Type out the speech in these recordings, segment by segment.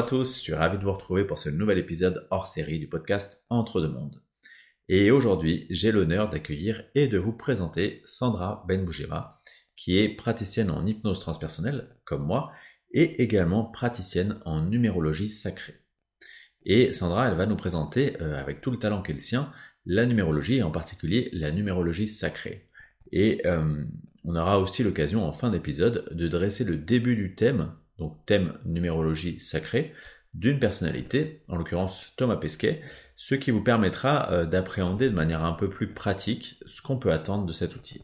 À tous, je suis ravi de vous retrouver pour ce nouvel épisode hors série du podcast Entre deux mondes. Et aujourd'hui, j'ai l'honneur d'accueillir et de vous présenter Sandra Benbougema, qui est praticienne en hypnose transpersonnelle, comme moi, et également praticienne en numérologie sacrée. Et Sandra, elle va nous présenter, euh, avec tout le talent qu'elle sien, la numérologie, et en particulier la numérologie sacrée. Et euh, on aura aussi l'occasion en fin d'épisode de dresser le début du thème, donc thème numérologie sacrée, d'une personnalité, en l'occurrence Thomas Pesquet, ce qui vous permettra euh, d'appréhender de manière un peu plus pratique ce qu'on peut attendre de cet outil.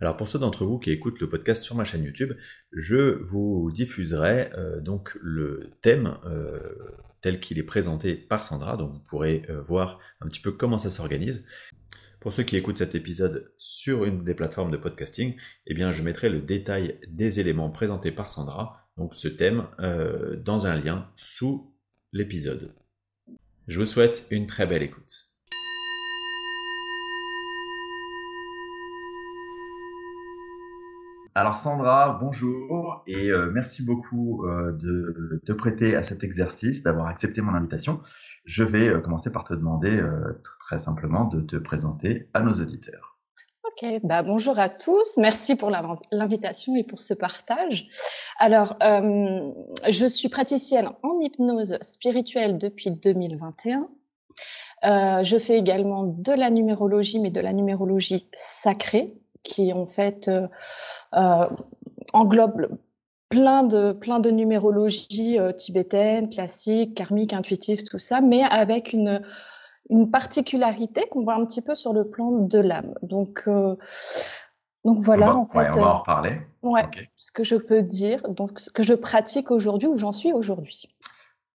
Alors pour ceux d'entre vous qui écoutent le podcast sur ma chaîne YouTube, je vous diffuserai euh, donc le thème tel qu'il est présenté par Sandra, donc vous pourrez voir un petit peu comment ça s'organise. Pour ceux qui écoutent cet épisode sur une des plateformes de podcasting, eh bien, je mettrai le détail des éléments présentés par Sandra, donc ce thème, euh, dans un lien sous l'épisode. Je vous souhaite une très belle écoute. Alors Sandra, bonjour et euh, merci beaucoup euh, de te prêter à cet exercice, d'avoir accepté mon invitation. Je vais commencer par te demander très simplement de te présenter à nos auditeurs. Bah bonjour à tous, merci pour l'invitation et pour ce partage. Alors, je suis praticienne en hypnose spirituelle depuis 2021. je fais également de la numérologie, mais de la numérologie sacrée, qui en fait euh, englobe plein de, plein de numérologie euh, tibétaine, classique, karmique, intuitive, tout ça, mais avec une, une particularité qu'on voit un petit peu sur le plan de l'âme. Donc, euh, donc voilà, en fait. on va en reparler. Ouais, ce que je peux dire, donc ce que je pratique aujourd'hui, où j'en suis aujourd'hui.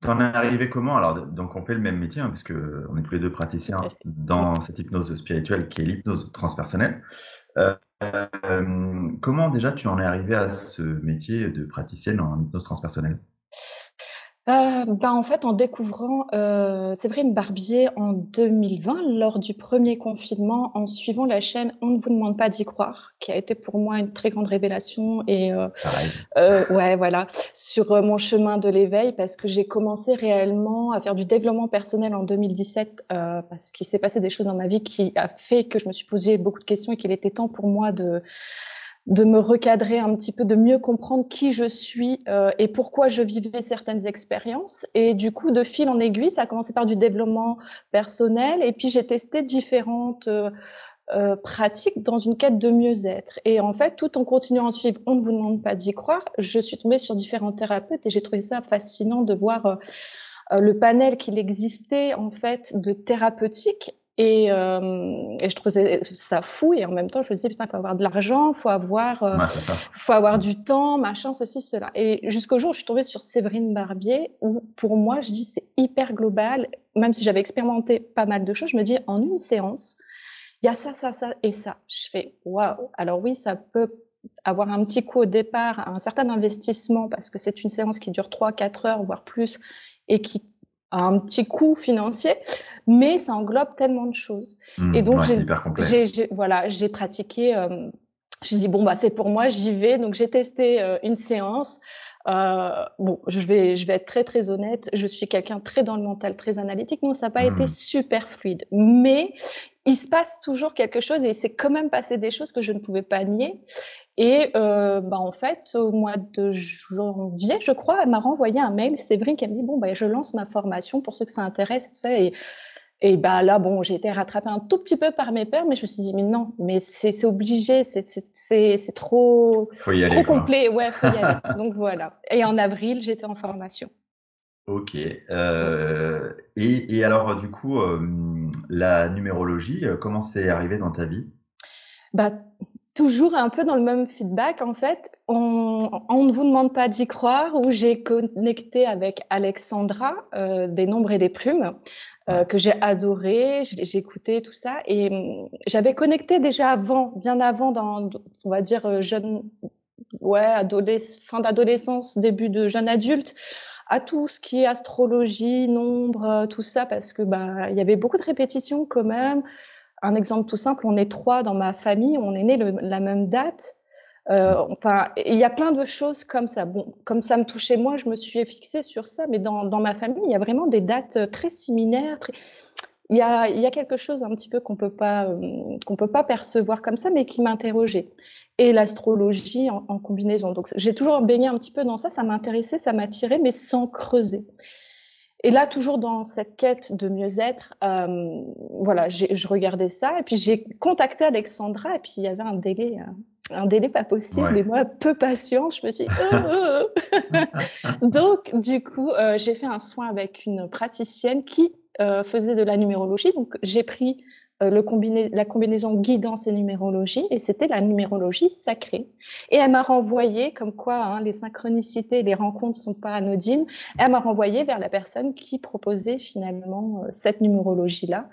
T'en es arrivé comment? Alors, donc on fait le même métier, hein, puisque on est tous les deux praticiens dans cette hypnose spirituelle qui est l'hypnose transpersonnelle. Euh, euh, comment déjà tu en es arrivé à ce métier de praticienne en hypnose transpersonnelle? Euh, ben en fait, en découvrant euh, Séverine Barbier en 2020, lors du premier confinement, en suivant la chaîne On ne vous demande pas d'y croire, qui a été pour moi une très grande révélation et euh, euh ouais voilà sur euh, mon chemin de l'éveil parce que j'ai commencé réellement à faire du développement personnel en 2017 euh, parce qu'il s'est passé des choses dans ma vie qui a fait que je me suis posé beaucoup de questions et qu'il était temps pour moi de de me recadrer un petit peu, de mieux comprendre qui je suis euh, et pourquoi je vivais certaines expériences. Et du coup, de fil en aiguille, ça a commencé par du développement personnel et puis j'ai testé différentes euh, euh pratiques dans une quête de mieux-être. Et en fait, tout en continuant à suivre, on ne vous demande pas d'y croire, je suis tombée sur différents thérapeutes et j'ai trouvé ça fascinant de voir le panel qu'il existait en fait de thérapeutique et, euh, et, je trouvais ça fou. Et en même temps, je me disais, putain, il faut avoir de l'argent, il faut avoir, euh, faut avoir du temps, machin, ceci, cela. Et jusqu'au jour où je suis tombée sur Séverine Barbier, où pour moi, je dis, c'est hyper global. Même si j'avais expérimenté pas mal de choses, je me dis, en une séance, il y a ça, ça, ça et ça. Je fais, waouh. Alors oui, ça peut avoir un petit coup au départ, un certain investissement, parce que c'est une séance qui dure 3-4 heures, voire plus, et qui un petit coût financier, mais ça englobe tellement de choses. Mmh, et donc, j'ai, voilà, j'ai pratiqué. Euh, je dis bon bah c'est pour moi, j'y vais. Donc j'ai testé euh, une séance. Euh, bon, je vais, je vais être très très honnête. Je suis quelqu'un très dans le mental, très analytique. Non, ça n'a pas été mmh. super fluide, mais il se passe toujours quelque chose et il s'est quand même passé des choses que je ne pouvais pas nier. Et euh, bah, en fait, au mois de janvier, je crois, elle m'a renvoyé un mail, Séverine, qui m'a dit, bon, bah, je lance ma formation pour ceux que ça intéresse. Tout ça, et, et bah, là, bon, j'ai été rattrapée un tout petit peu par mes peurs, mais je me suis dit, mais non, mais c'est obligé, c'est trop, trop complet. Ouais, faut y aller. Donc voilà. Et en avril, j'étais en formation. Ok. Euh, et, et, alors, du coup, euh, la numérologie, euh, comment c'est arrivé dans ta vie? Bah, toujours un peu dans le même feedback. En fait, on, on ne vous demande pas d'y croire, où j'ai connecté avec Alexandra des Nombres et des Plumes, que j'ai adoré, j'ai écouté tout ça, et hum, j'avais connecté déjà avant, bien avant, dans, on va dire jeune, ouais, adolescence, fin d'adolescence, début de jeune adulte à tout ce qui est astrologie, nombre, euh, tout ça, parce que bah il y avait beaucoup de répétitions quand même un exemple tout simple, on est trois dans ma famille, on est nés la même date. enfin, il y a plein de choses comme ça. Bon, comme ça me touchait moi, je me suis fixée sur ça, mais dans, dans ma famille, il y a vraiment des dates très similaires. Il, y a, il y a quelque chose un petit peu qu'on peut pas qu'on peut pas percevoir comme ça, mais qui m'interrogeait et l'astrologie en, en, combinaison. Donc j'ai toujours baigné un petit peu dans ça, ça m'intéressait, ça m'attirait, mais sans creuser. Et là, toujours dans cette quête de mieux-être, euh, voilà, je regardais ça et puis j'ai contacté Alexandra et puis il y avait un délai, euh, un délai pas possible et moi, peu patiente, je me suis dit, euh, donc du coup, euh, j'ai fait un soin avec une praticienne qui euh, faisait de la numérologie. Donc j'ai pris le combiné, la combinaison guidance et numérologie, et c'était la numérologie sacrée. Et elle m'a renvoyé, comme quoi hein, les synchronicités, les rencontres ne sont pas anodines, elle m'a renvoyé vers la personne qui proposait finalement euh, cette numérologie-là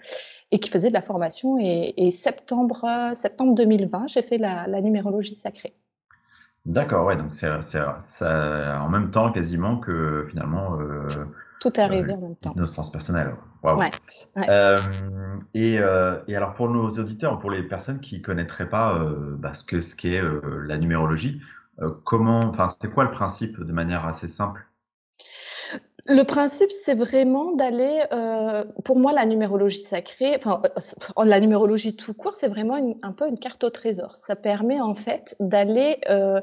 et qui faisait de la formation. Et, septembre, septembre 2020, j'ai fait la, la numérologie sacrée. D'accord, ouais, donc c'est en même temps quasiment que finalement euh, tout est arrivé en même temps. Waouh. Ouais, euh, et, euh, et, alors pour nos auditeurs, pour les personnes qui connaîtraient pas euh, bah, ce que ce qu'est la numérologie, comment, enfin, c'est quoi le principe de manière assez simple? Le principe, c'est vraiment d'aller, euh, pour moi, la numérologie sacrée, enfin, euh, la numérologie tout court, c'est vraiment un peu une carte au trésor. Ça permet en fait d'aller, euh,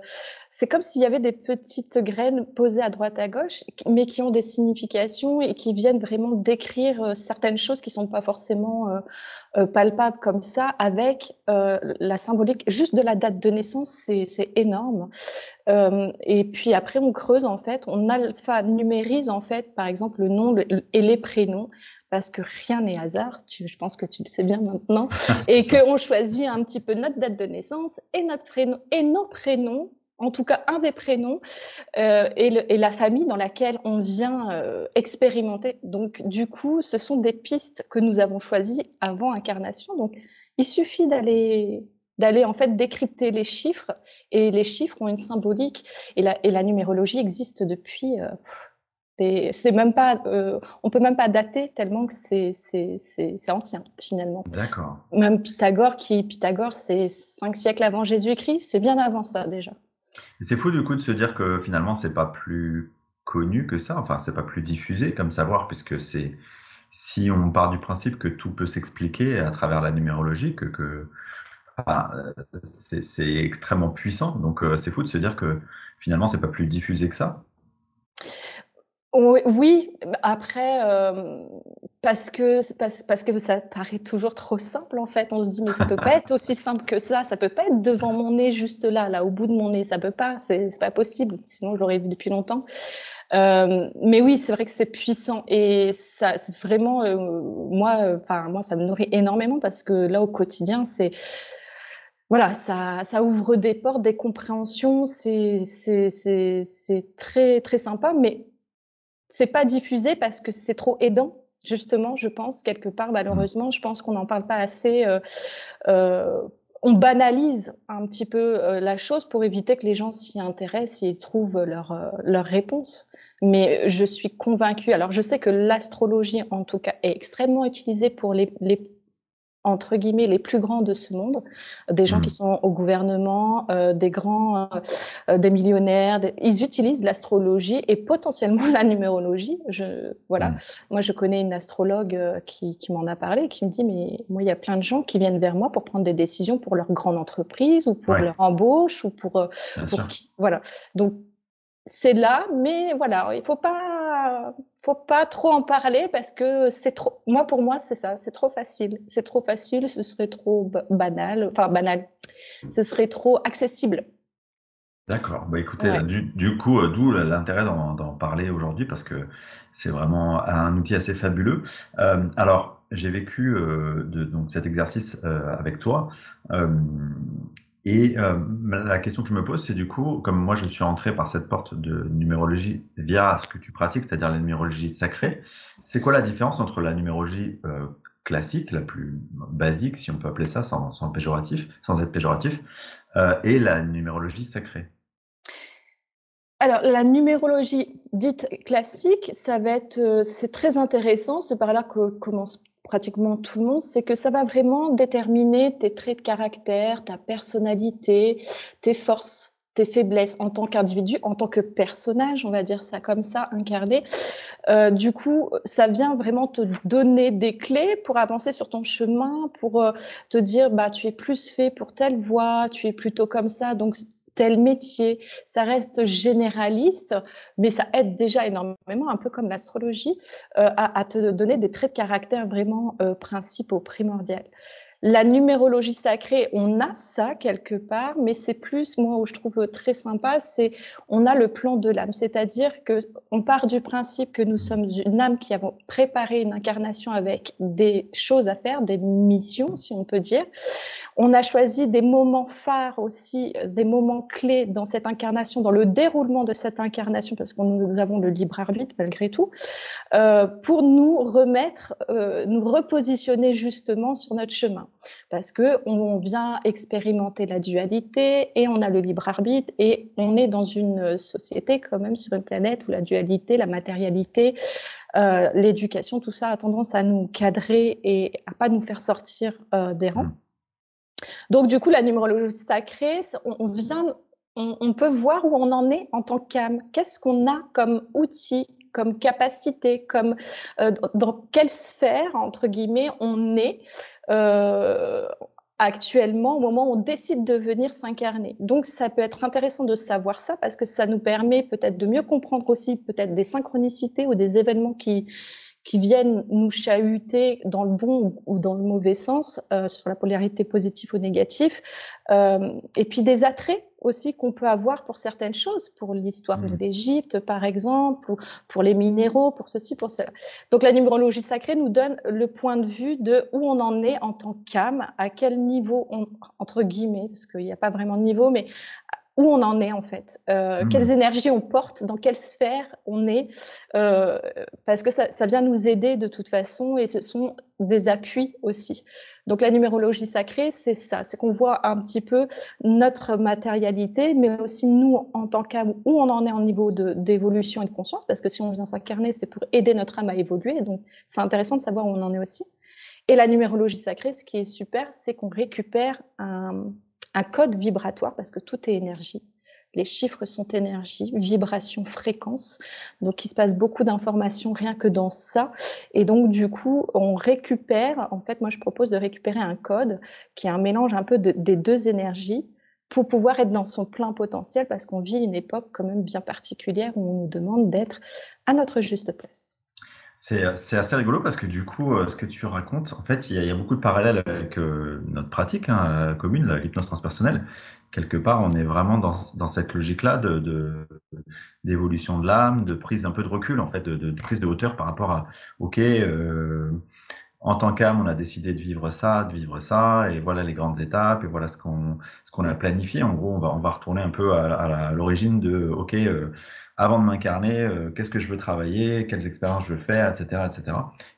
c'est comme s'il y avait des petites graines posées à droite à gauche, mais qui ont des significations et qui viennent vraiment décrire certaines choses qui sont pas forcément palpables comme ça, avec la symbolique juste de la date de naissance, c'est énorme. et puis après, on creuse en fait, on alpha-numérise en fait, par exemple, le nom et les prénoms, parce que rien n'est hasard, tu, je pense que tu le sais bien maintenant, et qu'on choisit un petit peu notre date de naissance et notre prénom et nos prénoms en tout cas un des prénoms euh, et, le, et, la famille dans laquelle on vient euh, expérimenter. Donc du coup, ce sont des pistes que nous avons choisies avant incarnation. Donc il suffit d'aller d'aller en fait décrypter les chiffres et les chiffres ont une symbolique et la, et la numérologie existe depuis euh, c'est même pas, euh, on peut même pas dater tellement que c'est ancien finalement. D'accord. Même Pythagore, qui Pythagore, c'est cinq siècles avant Jésus-Christ, c'est bien avant ça déjà. C'est fou du coup de se dire que finalement c'est pas plus connu que ça, enfin c'est pas plus diffusé comme savoir puisque c'est si on part du principe que tout peut s'expliquer à travers la numérologie, que, que enfin, c'est extrêmement puissant. Donc euh, c'est fou de se dire que finalement c'est pas plus diffusé que ça. Oui, après, euh, parce que parce, parce, que ça paraît toujours trop simple en fait. On se dit mais ça peut pas être aussi simple que ça. Ça peut pas être devant mon nez juste là, là au bout de mon nez. Ça peut pas. C'est pas possible. Sinon je l'aurais vu depuis longtemps. Euh, mais oui, c'est vrai que c'est puissant et ça, c'est vraiment euh, moi, enfin moi, ça me nourrit énormément parce que là au quotidien, c'est voilà, ça, ça ouvre des portes, des compréhensions. C'est c'est très très sympa, mais c'est pas diffusé parce que c'est trop aidant justement, je pense, quelque part, malheureusement, je pense qu'on n'en parle pas assez. Euh, euh, on banalise un petit peu euh, la chose pour éviter que les gens s'y intéressent et trouvent leur, leur réponse. Mais je suis convaincue, alors je sais que l'astrologie, en tout cas, est extrêmement utilisée pour les entre guillemets les plus grands de ce monde, des gens qui mmh. sont au gouvernement, euh, des grands, euh, euh, des millionnaires, ils utilisent l'astrologie et potentiellement la numérologie. Je, voilà, mmh. moi je connais une astrologue qui, qui m'en a parlé, qui me dit mais moi il y a plein de gens qui viennent vers moi pour prendre des décisions pour leur grande entreprise ou pour leur embauche ou pour, pour qui, voilà. Donc c'est là, mais voilà, il faut pas, faut pas trop en parler parce que c'est trop. Moi, pour moi, c'est ça, c'est trop facile. C'est trop facile, ce serait trop banal, enfin banal. Ce serait trop accessible. D'accord. Bah écoutez, du, du, coup, euh, d'où l'intérêt d'en parler aujourd'hui parce que c'est vraiment un outil assez fabuleux. Euh, alors, j'ai vécu euh, de, donc cet exercice avec toi. Et euh, la question que je me pose, c'est du coup, comme moi je suis entré par cette porte de numérologie via ce que tu pratiques, c'est-à-dire la numérologie sacrée, c'est quoi la différence entre la numérologie euh, classique, la plus basique, si on peut appeler ça sans, sans péjoratif, sans être péjoratif, euh, et la numérologie sacrée? Alors, la numérologie dite classique, ça va être, c'est très intéressant. C'est par là que commence pratiquement tout le monde, c'est que ça va vraiment déterminer tes traits de caractère, ta personnalité, tes forces, tes faiblesses en tant qu'individu, en tant que personnage, on va dire ça comme ça, incarné. Euh, du coup, ça vient vraiment te donner des clés pour avancer sur ton chemin, pour euh, te dire, bah, tu es plus fait pour telle voie, tu es plutôt comme ça, donc tel métier. Ça reste généraliste, mais ça aide déjà énormément, un peu comme l'astrologie, euh, à, te donner des traits de caractère vraiment euh, principaux, primordiaux. La numérologie sacrée, on a ça quelque part, mais c'est plus, moi, où je trouve très sympa, c'est on a le plan de l'âme. C'est-à-dire que on part du principe que nous sommes une âme qui avons préparé une incarnation avec des choses à faire, des missions, si on peut dire. On a choisi des moments phares aussi, des moments clés dans cette incarnation, dans le déroulement de cette incarnation, parce que nous avons le libre arbitre malgré tout, euh, pour nous remettre, euh, nous repositionner justement sur notre chemin parce que on vient expérimenter la dualité et on a le libre arbitre et on est dans une société quand même sur une planète où la dualité, la matérialité, euh, l'éducation, tout ça a tendance à nous cadrer et à pas nous faire sortir euh, des rangs. Mmh. Donc du coup, la numérologie sacrée, on, vient, on, peut voir où on en est en tant qu'âme. Qu'est-ce qu'on a comme outil comme capacité, comme euh, dans quelle sphère, entre guillemets, on est? Actuellement au moment où on décide de venir s'incarner. Donc ça peut être intéressant de savoir ça parce que ça nous permet peut-être de mieux comprendre aussi peut-être des synchronicités ou des événements qui qui viennent nous chahuter dans le bon ou dans le mauvais sens, euh, sur la polarité positive ou négative, euh, et puis des attraits aussi qu'on peut avoir pour certaines choses, pour l'histoire de mmh. l'Égypte par exemple, ou pour les minéraux, pour ceci, pour cela. Donc la numérologie sacrée nous donne le point de vue de où on en est en tant qu'âme, à quel niveau, on, entre guillemets, parce qu'il n'y a pas vraiment de niveau, mais où on en est en fait, euh, mmh. quelles énergies on porte, dans quelle sphère on est, euh, parce que ça, ça, vient nous aider de toute façon et ce sont des appuis aussi. Donc la numérologie sacrée, c'est ça, c'est qu'on voit un petit peu notre matérialité, mais aussi nous en tant qu'âme, où on en est en niveau d'évolution et de conscience, parce que si on vient s'incarner, c'est pour aider notre âme à évoluer, donc c'est intéressant de savoir où on en est aussi. Et la numérologie sacrée, ce qui est super, c'est qu'on récupère un un code vibratoire parce que tout est énergie. Les chiffres sont énergie, vibration, fréquence. Donc, il se passe beaucoup d'informations rien que dans ça. Et donc, du coup, on récupère, en fait, moi, je propose de récupérer un code qui est un mélange un peu des deux énergies pour pouvoir être dans son plein potentiel parce qu'on vit une époque quand même bien particulière où on nous demande d'être à notre juste place. C'est, c'est assez rigolo parce que du coup, euh, ce que tu racontes, en fait, il y a, beaucoup de parallèles avec euh, notre pratique hein, euh, commune, l'hypnose transpersonnelle. Quelque part, on est vraiment dans, cette logique-là de, de, d'évolution de l'âme, de prise un peu de recul, en fait, de, de prise de hauteur par rapport à, OK, euh, en tant qu'âme, on a décidé de vivre ça, de vivre ça, et voilà les grandes étapes, et voilà ce qu'on a planifié. En gros, on va on va retourner un peu à, l'origine de OK, euh, avant de m'incarner, euh, qu'est-ce que je veux travailler, quelles expériences je veux faire, etc., etc.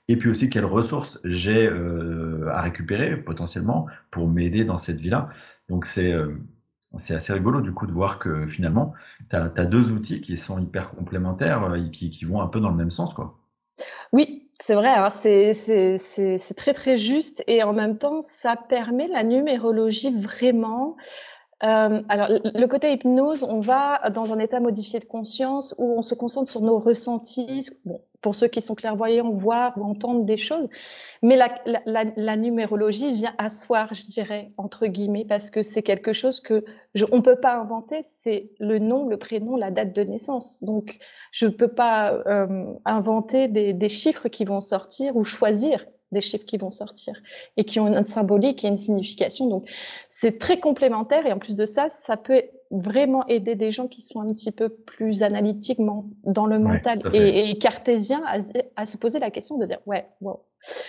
Et puis aussi quelles ressources j'ai euh, à récupérer potentiellement pour m'aider dans cette vie-là. Donc c'est c'est assez rigolo du coup de voir que finalement, tu as, deux outils qui sont hyper complémentaires, qui, qui vont un peu dans le même sens, quoi. Oui, c'est vrai, hein, c'est très très juste et en même temps, ça permet la numérologie vraiment. Euh, alors, le côté hypnose, on va dans un état modifié de conscience où on se concentre sur nos ressentis. Bon, pour ceux qui sont clairvoyants, voir ou entendre des choses. Mais la, numérologie vient asseoir, je dirais, entre guillemets, parce que c'est quelque chose que je, on peut pas inventer. C'est le nom, le prénom, la date de naissance. Donc, je ne peux pas euh, inventer des chiffres qui vont sortir ou choisir des chiffres qui vont sortir et qui ont une symbolique et une signification. Donc, c'est très complémentaire et en plus de ça, ça peut vraiment aider des gens qui sont un petit peu plus analytiquement dans le mental et, et, cartésien à, à, se poser la question de dire ouais, wow,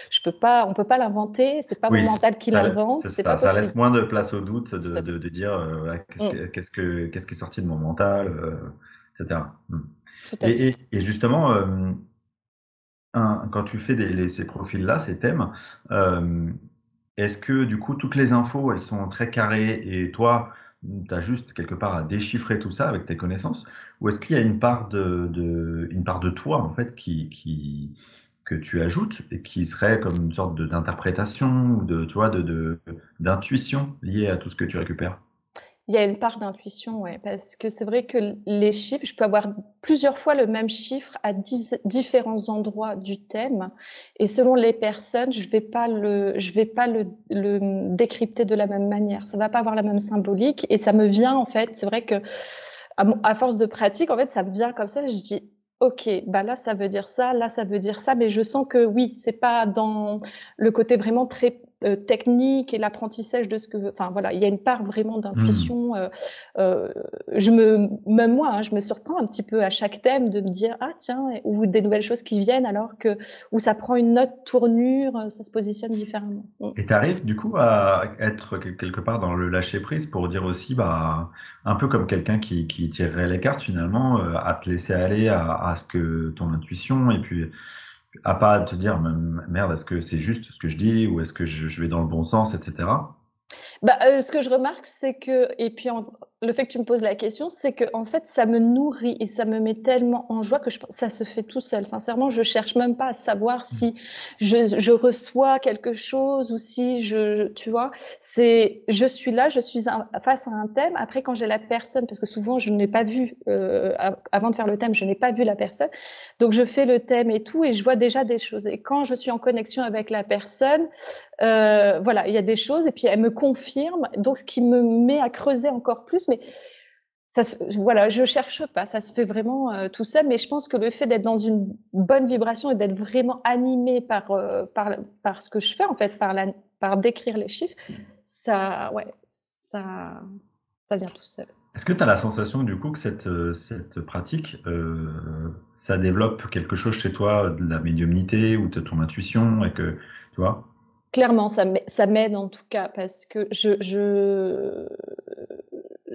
je peux pas, on peut pas l'inventer, c'est pas mon mental qui l'invente. Ça, ça laisse moins de place au doute de, de, de dire euh, mm. qu'est-ce que qu'est-ce qui est sorti de mon mental, euh, etc. Mm. Et, et, et, justement. Euh, quand tu fais ces profils-là, ces thèmes, euh, est-ce que du coup toutes les infos elles sont très carrées et toi tu as juste quelque part à déchiffrer tout ça avec tes connaissances? Ou est-ce qu'il y a une part de, une part de toi en fait qui, que tu ajoutes et qui serait comme une sorte d'interprétation ou de, tu vois, d'intuition liée à tout ce que tu récupères? Il y a une part d'intuition, ouais, parce que c'est vrai que les chiffres, je peux avoir plusieurs fois le même chiffre à différents endroits du thème, et selon les personnes, je vais pas le, je vais pas le, décrypter de la même manière. Ça va pas avoir la même symbolique, et ça me vient en fait. C'est vrai que à, force de pratique, en fait, ça me vient comme ça. Je dis, ok, bah là ça veut dire ça, là ça veut dire ça, mais je sens que oui, c'est pas dans le côté vraiment très euh, technique et l'apprentissage de ce que, enfin voilà, il y a une part vraiment d'intuition. Hmm. Euh, euh, je me, même moi, hein, je me surprends un petit peu à chaque thème de me dire ah tiens, ou des nouvelles choses qui viennent alors que où ça prend une autre tournure, ça se positionne différemment. Hmm. Et tu arrives du coup à être quelque part dans le lâcher prise pour dire aussi bah un peu comme quelqu'un qui, qui tirerait les cartes finalement, à te laisser aller à, à ce que ton intuition et puis à pas te dire merde, est-ce que c'est juste ce que je dis ou est-ce que je, vais dans le bon sens, etc. Bah, euh, ce que je remarque, c'est que, et puis le fait que tu me poses la question, c'est que en fait, ça me nourrit et ça me met tellement en joie que je, ça se fait tout seul. Sincèrement, je cherche même pas à savoir si je, reçois quelque chose ou si je, tu vois, c'est, je suis là, je suis face à un thème. Après, quand j'ai la personne, parce que souvent je n'ai pas vu euh, avant de faire le thème, je n'ai pas vu la personne, donc je fais le thème et tout et je vois déjà des choses. Et quand je suis en connexion avec la personne, euh, voilà, il y a des choses et puis elle me confirme, donc ce qui me met à creuser encore plus. Mais ça, voilà, je cherche pas, ça se fait vraiment euh, tout seul. Mais je pense que le fait d'être dans une bonne vibration et d'être vraiment animé par, euh, par, par ce que je fais en fait, par, la, par décrire les chiffres, ça, ouais, ça, ça vient tout seul. Est-ce que tu as la sensation du coup que cette, cette pratique, ça développe quelque chose chez toi, de la médiumnité ou de ton intuition et que, tu vois, Clairement, ça m'aide en tout cas parce que je, je,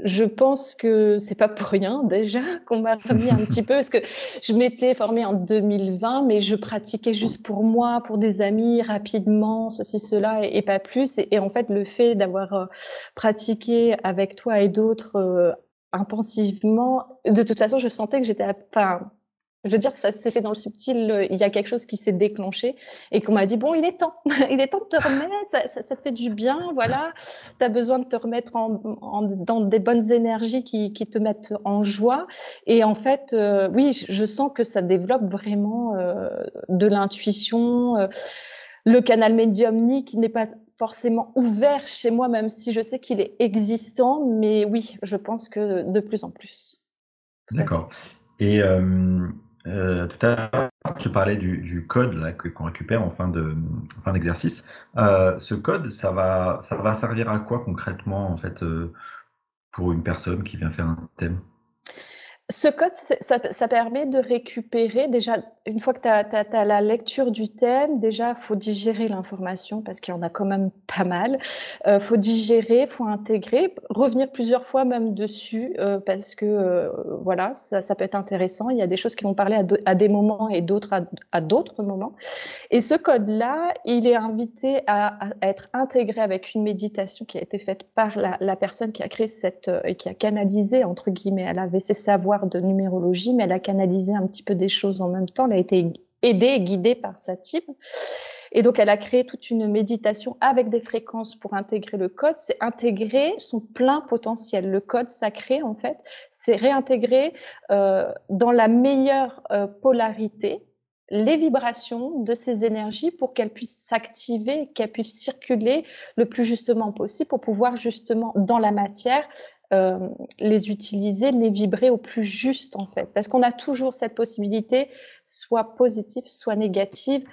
je pense que c'est pas pour rien déjà qu'on m'a remis un petit peu parce que je m'étais formée en 2020, mais je pratiquais juste pour moi, pour des amis, rapidement, ceci, cela et, pas plus. Et, en fait, le fait d'avoir euh, pratiqué avec toi et d'autres euh, intensivement, de toute façon, je sentais que j'étais, enfin, je veux dire, ça s'est fait dans le subtil. Il y a quelque chose qui s'est déclenché et qu'on m'a dit bon, il est temps, il est temps de te remettre. Ça, te fait du bien, voilà. Tu as besoin de te remettre en, dans des bonnes énergies qui, qui, te mettent en joie. Et en fait, euh, oui, je sens que ça développe vraiment euh, de l'intuition. Euh, le canal médiumnique n'est pas forcément ouvert chez moi, même si je sais qu'il est existant. Mais oui, je pense que de plus en plus. D'accord. Et euh, tout à l'heure, tu parlais du, du code là, qu'on récupère en fin de fin d'exercice. Euh, ce code, ça va, ça va servir à quoi concrètement en fait euh, pour une personne qui vient faire un thème? Ce code, ça, permet de récupérer, déjà, une fois que tu as, la lecture du thème, déjà, faut digérer l'information parce qu'il y en a quand même pas mal. Euh, faut digérer, faut intégrer, revenir plusieurs fois même dessus euh, parce que, euh, voilà, ça, peut être intéressant. Il y a des choses qui vont parler à, des moments et d'autres à, d'autres moments. Et ce code-là, il est invité à, être intégré avec une méditation qui a été faite par la, la personne qui a créé cette, et qui a canalisé, entre guillemets, elle avait ses savoirs de numérologie, mais elle a canalisé un petit peu des choses en même temps. Elle a été aidée et guidée par sa team. Et donc, elle a créé toute une méditation avec des fréquences pour intégrer le code. C'est intégrer son plein potentiel. Le code sacré, en fait, c'est réintégrer euh, dans la meilleure euh, polarité les vibrations de ces énergies pour qu'elles puissent s'activer, qu'elles puissent circuler le plus justement possible pour pouvoir justement dans la matière euh, les utiliser, les vibrer au plus juste en fait. Parce qu'on a toujours cette possibilité, soit positive, soit négative.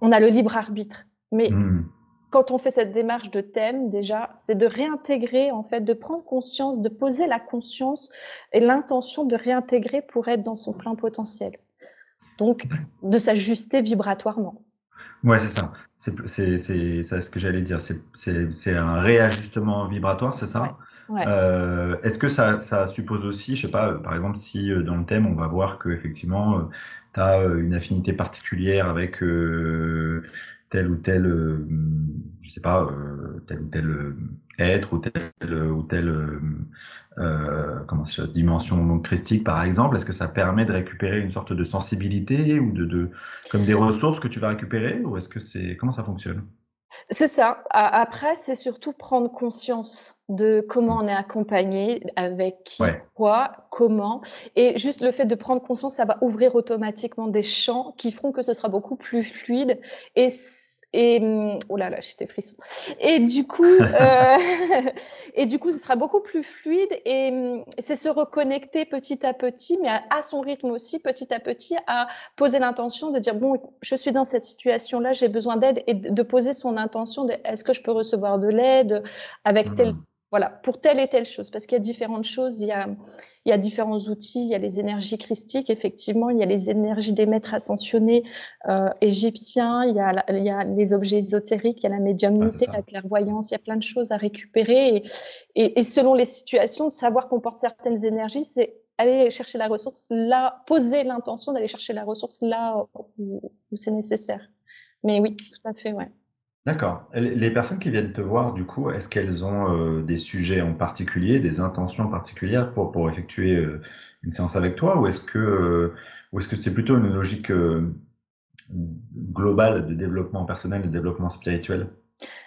On a le libre arbitre. Mais hmm. quand on fait cette démarche de thème, déjà, c'est de réintégrer en fait, de prendre conscience, de poser la conscience et l'intention de réintégrer pour être dans son plein potentiel. Donc, de s'ajuster vibratoirement. Ouais, c'est ça. C'est ce que j'allais dire. C'est un réajustement vibratoire, c'est ça? Euh, est-ce que ça, suppose aussi, je sais pas, par exemple, si euh, dans le thème on va voir que effectivement euh, tu as une affinité particulière avec tel ou tel, euh, je sais pas, euh, tel ou tel être ou telle ou telle dimension christique par exemple Est-ce que ça permet de récupérer une sorte de sensibilité ou de, de comme des ressources que tu vas récupérer ou est-ce que c'est comment ça fonctionne? C'est ça. Après, c'est surtout prendre conscience de comment mmh. on est accompagné, avec qui, quoi, comment. Et juste le fait de prendre conscience, ça va ouvrir automatiquement des champs qui feront que ce sera beaucoup plus fluide. Et et mm, oh là là, j'étais frisson. Et du coup, euh, et du coup, ce sera beaucoup plus fluide et mm, c'est se reconnecter petit à petit, mais à, son rythme aussi, petit à petit, à poser l'intention de dire bon, je suis dans cette situation-là, j'ai besoin d'aide et de poser son intention. Est-ce que je peux recevoir de l'aide avec tel mmh. Voilà pour telle et telle chose parce qu'il y a différentes choses. Il y a il y a différents outils, il y a les énergies christiques, effectivement, il y a les énergies des maîtres ascensionnés euh, égyptiens, il y, a il y, a les objets ésotériques, il y a la médiumnité, la clairvoyance, il y a plein de choses à récupérer. Et, et, selon les situations, savoir qu'on porte certaines énergies, c'est aller chercher la ressource là, poser l'intention d'aller chercher la ressource là où, où c'est nécessaire. Mais oui, tout à fait, ouais. D'accord. Les personnes qui viennent te voir, du coup, est-ce qu'elles ont euh, des sujets en particulier, des intentions particulières pour, pour effectuer euh, une séance avec toi, ou est-ce que euh, ou que c'est plutôt une logique globale de développement personnel, de développement spirituel?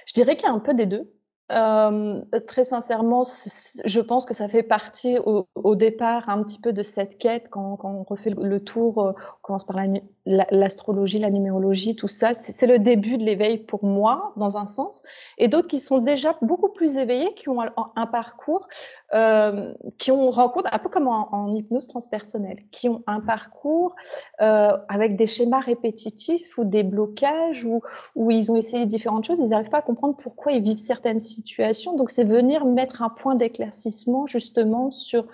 Je dirais qu'il y a un peu des deux. Très sincèrement, je pense que ça fait partie au, départ un petit peu de cette quête quand, quand on refait le, tour, on commence par l'astrologie, la, numérologie, tout ça. C'est le début de l'éveil pour moi, dans un sens, et d'autres qui sont déjà beaucoup plus éveillés, qui ont un, parcours, euh, qui ont rencontre un peu comme en, hypnose transpersonnelle, qui ont un parcours euh, avec des schémas répétitifs ou des blocages, ou où ils ont essayé différentes choses, ils n'arrivent pas à comprendre pourquoi ils vivent certaines situations situation. Donc, c'est venir mettre un point d'éclaircissement justement sur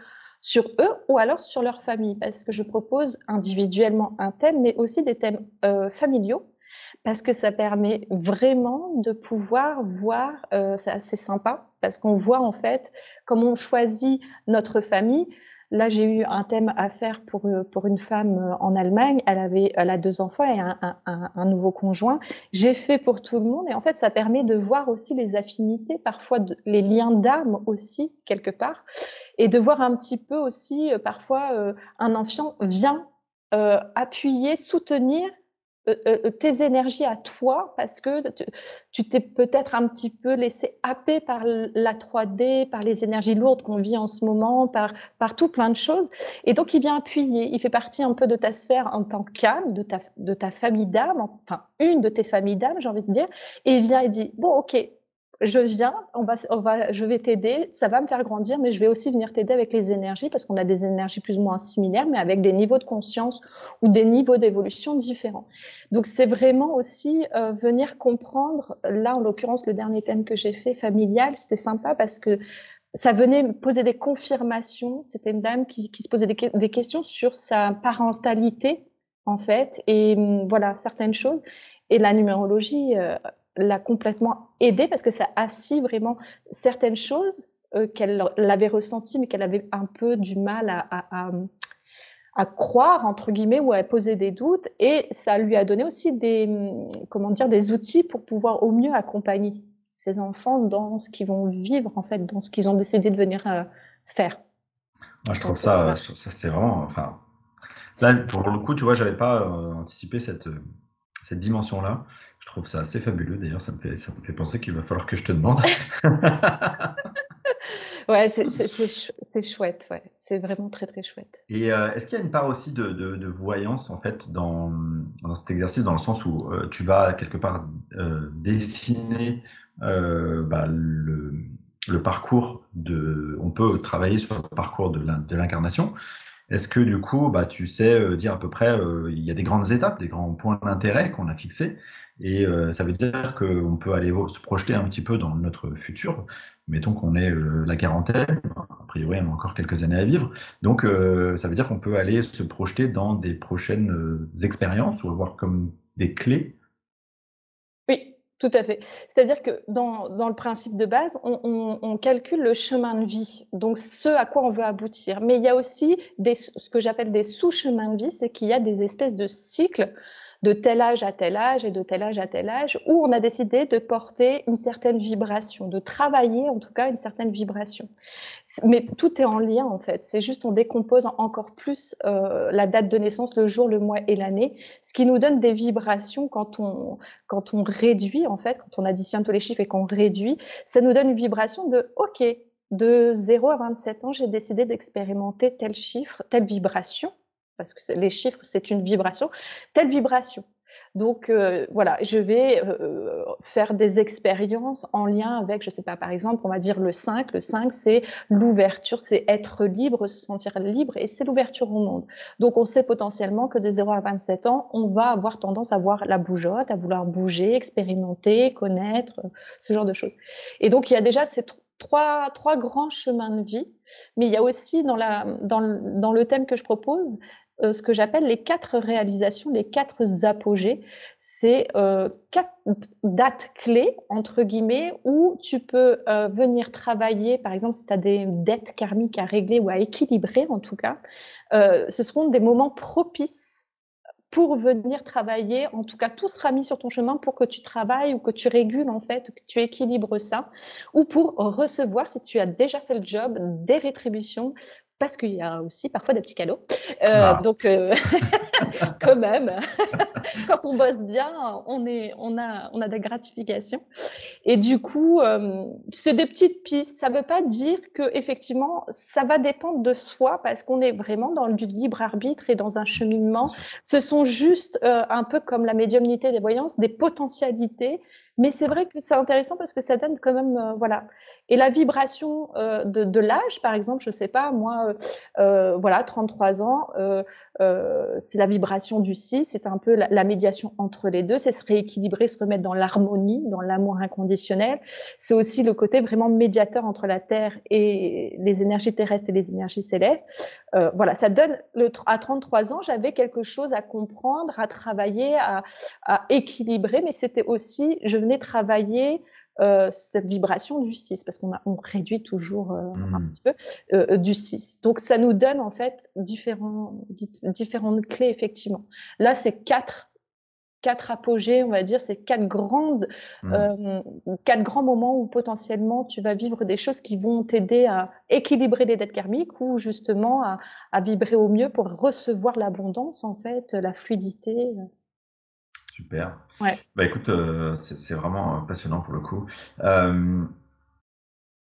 sur eux ou alors sur leur famille, parce que je propose individuellement un thème, mais aussi des thèmes euh, familiaux, parce que ça permet vraiment de pouvoir voir, euh, c'est assez sympa, parce qu'on voit en fait comment on choisit notre famille, Là, j'ai eu un thème à faire pour, euh, pour une femme en Allemagne. Elle avait, elle a deux enfants et un, un nouveau conjoint. J'ai fait pour tout le monde et en fait, ça permet de voir aussi les affinités, parfois les liens d'âme aussi quelque part, et de voir un petit peu aussi euh, parfois un enfant vient euh, appuyer, soutenir euh, euh, tes énergies à toi parce que tu t'es peut-être un petit peu laissé happer par la 3D, par les énergies lourdes qu'on vit en ce moment, par, par tout plein de choses. Et donc, il vient appuyer. Il fait partie un peu de ta sphère en tant qu'âme, de ta, de ta famille d'âme, enfin, une de tes familles d'âme, j'ai envie de dire. Et il vient et dit, bon, OK, je viens, on va, on va, je vais t'aider, ça va me faire grandir, mais je vais aussi venir t'aider avec les énergies parce qu'on a des énergies plus ou moins similaires, mais avec des niveaux de conscience ou des niveaux d'évolution différents. Donc c'est vraiment aussi euh, venir comprendre. Là, en l'occurrence, le dernier thème que j'ai fait, familial, c'était sympa parce que ça venait me poser des confirmations. C'était une dame qui, qui se posait des, questions sur sa parentalité en fait, et hum, voilà certaines choses. Et la numérologie. Euh, l'a complètement aidée parce que ça assis vraiment certaines choses euh, qu'elle l'avait ressenties mais qu'elle avait un peu du mal à, à, à, croire entre guillemets ou à poser des doutes et ça lui a donné aussi des comment dire des outils pour pouvoir au mieux accompagner ses enfants dans ce qu'ils vont vivre en fait dans ce qu'ils ont décidé de venir euh, faire. Moi, je trouve ça, ça c'est vraiment enfin là pour le coup tu vois j'avais pas euh, anticipé cette cette dimension là je trouve ça assez fabuleux. D'ailleurs, ça, me fait, ça me fait penser qu'il va falloir que je te demande. ouais, c'est chouette. Ouais. C'est vraiment très, très chouette. Et euh, est-ce qu'il y a une part aussi de, de, voyance, en fait, dans, dans, cet exercice, dans le sens où euh, tu vas quelque part euh, dessiner bah, le, le, parcours de. On peut travailler sur le parcours de l'incarnation. Est-ce que du coup, bah, tu sais dire à peu près, il y a des grandes étapes, des grands points d'intérêt qu'on a fixés, et euh, ça veut dire qu'on peut aller se projeter un petit peu dans notre futur. Mettons qu'on est euh, la quarantaine, a priori on a encore quelques années à vivre. Donc euh, ça veut dire qu'on peut aller se projeter dans des prochaines expériences ou avoir comme des clés. Tout à fait. C'est-à-dire que dans, dans, le principe de base, on, on, on, calcule le chemin de vie, donc ce à quoi on veut aboutir. Mais il y a aussi des, ce que j'appelle des sous-chemins de vie, c'est qu'il y a des espèces de cycles de tel âge à tel âge et de tel âge à tel âge, où on a décidé de porter une certaine vibration, de travailler en tout cas une certaine vibration. Mais tout est en lien en fait. C'est juste on décompose encore plus euh, la date de naissance, le jour, le mois et l'année, ce qui nous donne des vibrations quand on quand on réduit en fait, quand on additionne tous les chiffres et qu'on réduit, ça nous donne une vibration de OK, de 0 à 27 ans, j'ai décidé d'expérimenter tel chiffre, telle vibration, parce que les chiffres, c'est une vibration, telle vibration. Donc euh, voilà, je vais euh, faire des expériences en lien avec, je sais pas, par exemple, on va dire le 5. Le 5, c'est l'ouverture, c'est être libre, se sentir libre, et c'est l'ouverture au monde. Donc on sait potentiellement que de 0 à 27 ans, on va avoir tendance à voir la bougeotte, à vouloir bouger, expérimenter, connaître, ce genre de choses. Et donc il y a déjà ces trois, grands chemins de vie, mais il y a aussi dans le thème que je propose euh, ce que j'appelle les quatre réalisations, les quatre apogées. C'est euh, quatre dates clés, entre guillemets, où tu peux euh, venir travailler, par exemple, si tu as des dettes karmiques à régler ou à équilibrer, en tout cas, ce seront des moments propices pour venir travailler. En tout cas, tout sera mis sur ton chemin pour que tu travailles ou que tu régules en fait, que tu équilibres ça, ou pour recevoir, si tu as déjà fait le job, des rétributions parce qu'il y a aussi parfois des petits cadeaux. Euh, ah. Donc, euh, quand même, quand on bosse bien, on, est, on, a, on a des gratifications. Et du coup, euh, c'est des petites pistes. Ça ne veut pas dire que effectivement, ça va dépendre de soi parce qu'on est vraiment dans du libre arbitre et dans un cheminement. Ce sont juste un peu comme la médiumnité des voyances, des potentialités mais c'est vrai que c'est intéressant parce que ça donne quand même, euh, voilà. Et la vibration euh, de, l'âge, par exemple, je sais pas, moi, euh, voilà, 33 ans, c'est la vibration du 6, c'est un peu la, médiation entre les deux, c'est se rééquilibrer, se remettre dans l'harmonie, dans l'amour inconditionnel. C'est aussi le côté vraiment médiateur entre la Terre et les énergies terrestres et les énergies célestes. voilà, ça donne, le, à 33 ans, j'avais quelque chose à comprendre, à travailler, à, à équilibrer, mais c'était aussi, je travailler euh, cette vibration du 6, parce qu'on on réduit toujours euh, un mmh. petit peu euh, du 6. Donc ça nous donne en fait différents, différentes clés, effectivement. Là, c'est quatre quatre apogées, on va dire, c'est quatre grandes, mmh. quatre grands moments où potentiellement tu vas vivre des choses qui vont t'aider à équilibrer les dettes karmiques ou justement à, à vibrer au mieux pour recevoir l'abondance en fait, la fluidité. Super. Ouais. Bah écoute, euh, c'est vraiment euh, passionnant pour le coup. Euh,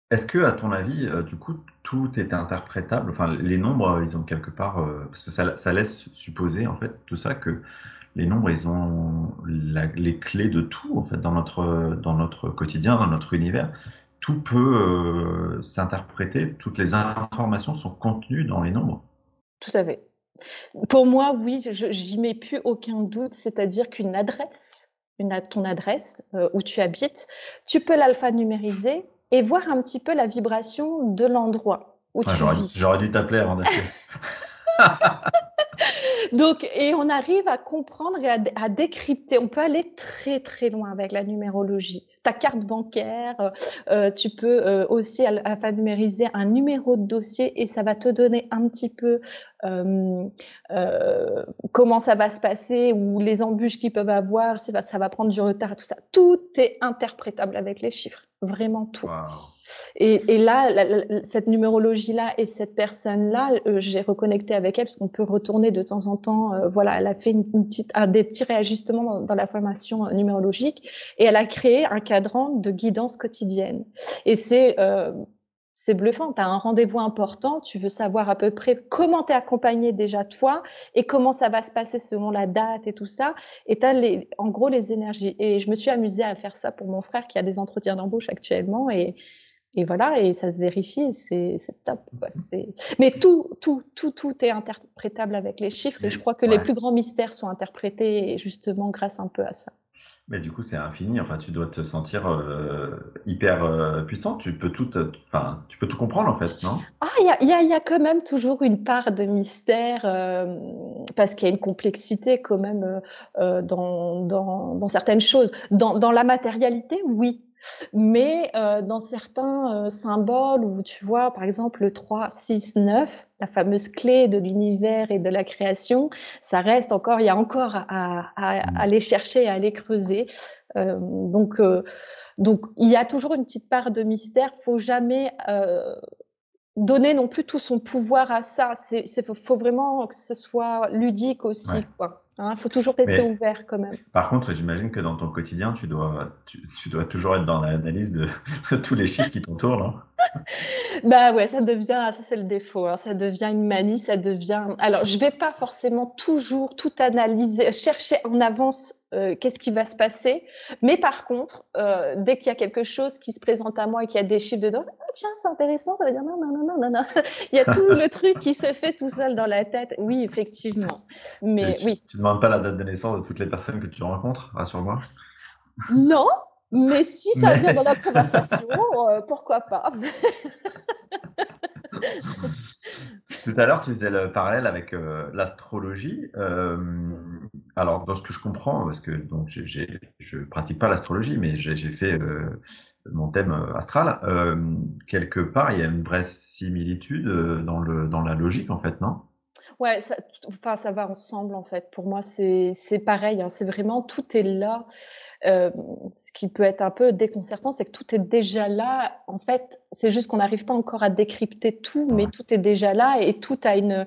est-ce que, à ton avis, du coup, tout est interprétable? Enfin, les nombres, ils ont quelque part, parce que ça, laisse supposer en fait tout ça que les nombres, ils ont les clés de tout en fait dans notre dans notre quotidien, dans notre univers. Tout peut s'interpréter. Toutes les informations sont contenues dans les nombres. Tout à fait. Pour moi, oui, j'y mets plus aucun doute, c'est-à-dire qu'une adresse, une ton adresse, euh, où tu habites, tu peux l'alphanumériser et voir un petit peu la vibration de l'endroit où tu vis. j'aurais dû t'appeler avant d'acheter. Donc, et on arrive à comprendre et à, décrypter. On peut aller très très loin avec la numérologie. Ta carte bancaire, euh, euh, tu peux euh, aussi numériser un numéro de dossier et ça va te donner un petit peu comment ça va se passer ou les embûches qu'ils peuvent avoir, si ça va prendre du retard, tout ça. Tout est interprétable avec les chiffres, vraiment tout. Et, là, cette numérologie-là et cette personne-là, euh, j'ai reconnecté avec elle parce qu'on peut retourner de temps en temps. Euh, voilà, elle a fait une, petite, un, des petits réajustements dans, la formation euh, numérologique et elle a créé un cadran de guidance quotidienne. Et c'est c'est bluffant. Tu as un rendez-vous important, tu veux savoir à peu près comment t'es accompagné déjà toi et comment ça va se passer selon la date et tout ça. Et tu as les, en gros les énergies. Et je me suis amusée à faire ça pour mon frère qui a des entretiens d'embauche actuellement. Et, et voilà, et ça se vérifie, c'est top. Quoi. Mais tout, tout, tout, tout est interprétable avec les chiffres, et je crois que les plus grands mystères sont interprétés justement grâce un peu à ça. Mais du coup, c'est infini. Enfin, tu dois te sentir euh, hyper euh, puissant. Tu peux tout, tu peux tout comprendre en fait, non? Ah, il y a, y, y a, quand même toujours une part de mystère euh, parce qu'il y a une complexité quand même dans, certaines choses. Dans la matérialité, oui. Mais euh, dans certains euh, symboles où tu vois, par exemple, le 3, 6, 9, la fameuse clé de l'univers et de la création, ça reste encore, il y a encore à, à, à mmh. aller chercher, à aller creuser. Euh, donc, donc, il y a toujours une petite part de mystère. Faut jamais donner non plus tout son pouvoir à ça. C'est, faut vraiment que ce soit ludique aussi, quoi. Il hein, faut toujours rester ouvert quand même. Par contre, j'imagine que dans ton quotidien, tu dois, tu, dois toujours être dans l'analyse de, tous les chiffres qui t'entourent, non? Bah ouais, ça devient, ça c'est le défaut, hein. ça devient une manie, ça devient. Alors, je vais pas forcément toujours tout analyser, chercher en avance euh, qu'est-ce qui va se passer. Mais par contre, euh, dès qu'il y a quelque chose qui se présente à moi et qu'il y a des chiffres dedans, ah, tiens, c'est intéressant, ça veut dire non, non, non, non, non, Il y a tout le truc qui se fait tout seul dans la tête. Oui, effectivement. Mais tu, oui. Tu demandes pas la date de naissance de toutes les personnes que tu rencontres, rassure-moi. Non, mais si ça vient dans la conversation, euh, pourquoi pas? Tout à l'heure, tu faisais le parallèle avec euh, l'astrologie. Euh, alors, dans ce que je comprends, parce que donc je pratique pas l'astrologie, mais j'ai, fait euh, mon thème astral. quelque part, il y a une vraie similitude dans le dans la logique, en fait, non? Ouais, ça, enfin, ça va ensemble en fait. Pour moi, c'est c'est pareil. Hein. C'est vraiment tout est là. Euh, ce qui peut être un peu déconcertant, c'est que tout est déjà là. En fait, c'est juste qu'on n'arrive pas encore à décrypter tout, mais tout est déjà là et tout a une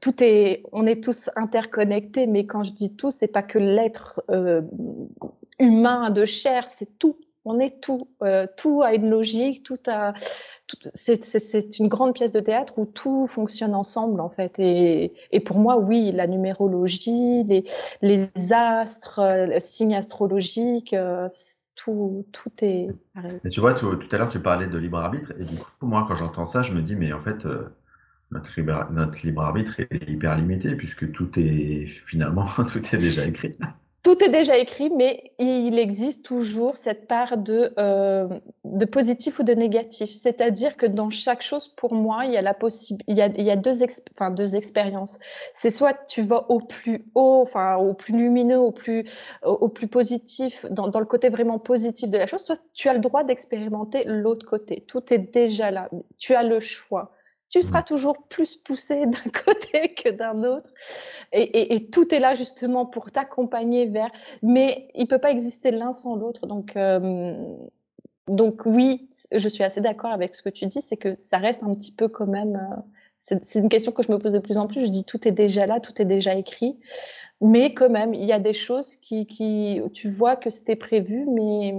tout est, on est tous interconnectés, mais quand je dis tout, c'est pas que l'être euh, humain de chair, c'est tout on est tout. Euh, tout a une logique, tout a. C'est une grande pièce de théâtre où tout fonctionne ensemble, en fait. Et, pour moi, oui, la numérologie, les, les astres, le signe astrologique, euh, tout, tout est pareil. tu vois, tout, à l'heure, tu parlais de libre arbitre. Et du coup, moi, quand j'entends ça, je me dis, mais en fait. Euh, notre libre, notre libre arbitre est hyper limité puisque tout est finalement tout est déjà écrit. Tout est déjà écrit, mais il existe toujours cette part de, euh, de positif ou de négatif. C'est-à-dire que dans chaque chose, pour moi, il y a la il y a, il y a deux, expériences. C'est soit tu vas au plus haut, au plus lumineux, au plus, au, plus positif, dans le côté vraiment positif de la chose, soit tu as le droit d'expérimenter l'autre côté. Tout est déjà là. Tu as le choix tu seras toujours plus poussé d'un côté que d'un autre. Et, tout est là justement pour t'accompagner vers. Mais il peut pas exister l'un sans l'autre. Donc, euh, donc oui, je suis assez d'accord avec ce que tu dis, c'est que ça reste un petit peu quand même. Euh, c'est une question que je me pose de plus en plus. Je dis tout est déjà là, tout est déjà écrit. Mais quand même, il y a des choses qui, qui tu vois que c'était prévu, mais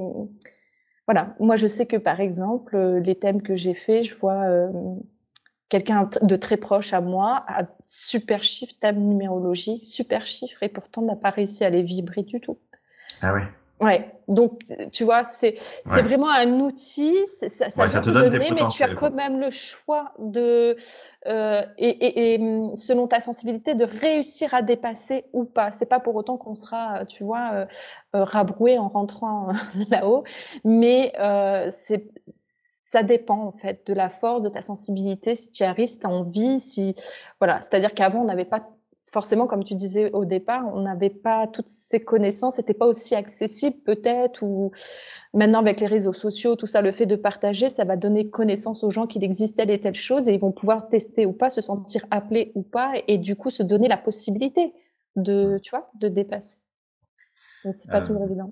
voilà. Moi, je sais que par exemple, les thèmes que j'ai faits, je vois. Euh, quelqu'un de très proche à moi a super chiffre, table numérologique, super chiffre, et pourtant n'a pas réussi à les vibrer du tout. Ah ouais. Ouais, donc tu vois, c'est c'est vraiment un outil, ça, ça, te donne donner, mais tu as quand même le choix de euh, et, et, et, selon ta sensibilité de réussir à dépasser ou pas. C'est pas pour autant qu'on sera, tu vois, euh, euh rabroué en rentrant là-haut, mais euh, c'est ça dépend en fait de la force, de ta sensibilité, si tu y arrives, si tu as envie, si voilà, c'est-à-dire qu'avant on n'avait pas forcément comme tu disais au départ, on n'avait pas toutes ces connaissances, c'était pas aussi accessible peut-être ou maintenant avec les réseaux sociaux, tout ça le fait de partager, ça va donner connaissance aux gens qu'il existe telle et telle chose et ils vont pouvoir tester ou pas, se sentir appelés ou pas et du coup se donner la possibilité de tu vois, de dépasser. Donc c'est pas euh, toujours évident.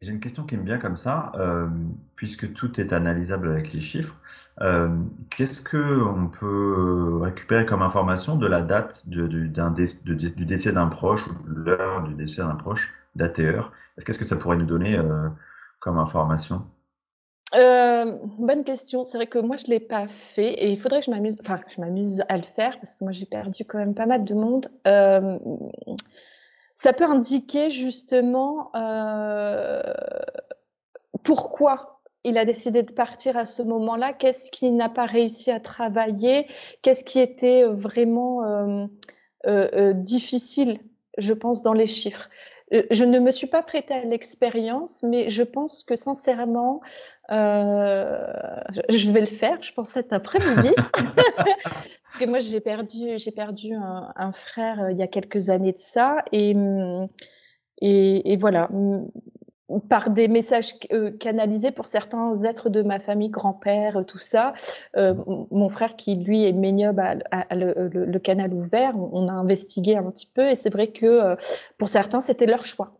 J'ai une question qui me vient comme ça, euh, puisque tout est analysable avec les chiffres. Euh, qu'est-ce que on peut récupérer comme information de la date du décès d'un proche ou l'heure du décès d'un proche, date et heure? Qu'est-ce que ça pourrait nous donner euh, comme information? Bonne question. C'est vrai que moi, je l'ai pas fait et il faudrait que je m'amuse, enfin, je m'amuse à le faire parce que moi, j'ai perdu quand même pas mal de monde ça peut indiquer justement euh, pourquoi il a décidé de partir à ce moment-là, qu'est-ce qu'il n'a pas réussi à travailler, qu'est-ce qui était vraiment euh, euh, difficile, je pense, dans les chiffres? Je ne me suis pas prêtée à l'expérience, mais je pense que sincèrement, euh, je vais le faire, je pense cet après-midi. Parce que moi, j'ai perdu, j'ai perdu un, frère euh, il y a quelques années de ça. Et, et, et voilà. par des messages euh, canalisés pour certains êtres de ma famille, grand-père, tout ça. Mon frère qui, lui, est méniobe, a, le, canal ouvert. On, a investigué un petit peu et c'est vrai que pour certains, c'était leur choix.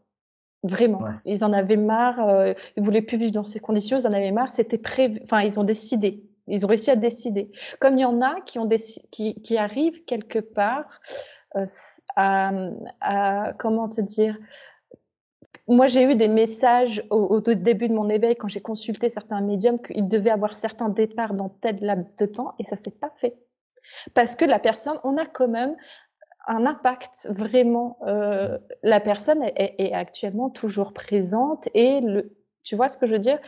Vraiment. Ils en avaient marre. Euh, ils voulaient plus vivre dans ces conditions. Ils en avaient marre. C'était prévu. Enfin, ils ont décidé. Ils ont réussi à décider. Comme il y en a qui, ont qui, qui arrivent quelque part à, à, comment te dire, moi, j'ai eu des messages au, début de mon éveil quand j'ai consulté certains médiums qu'il devait avoir certains départs dans tel laps de temps et ça s'est pas fait. Parce que la personne, on a quand même un impact vraiment. Euh, la personne est, est, actuellement toujours présente et le, tu vois ce que je veux dire?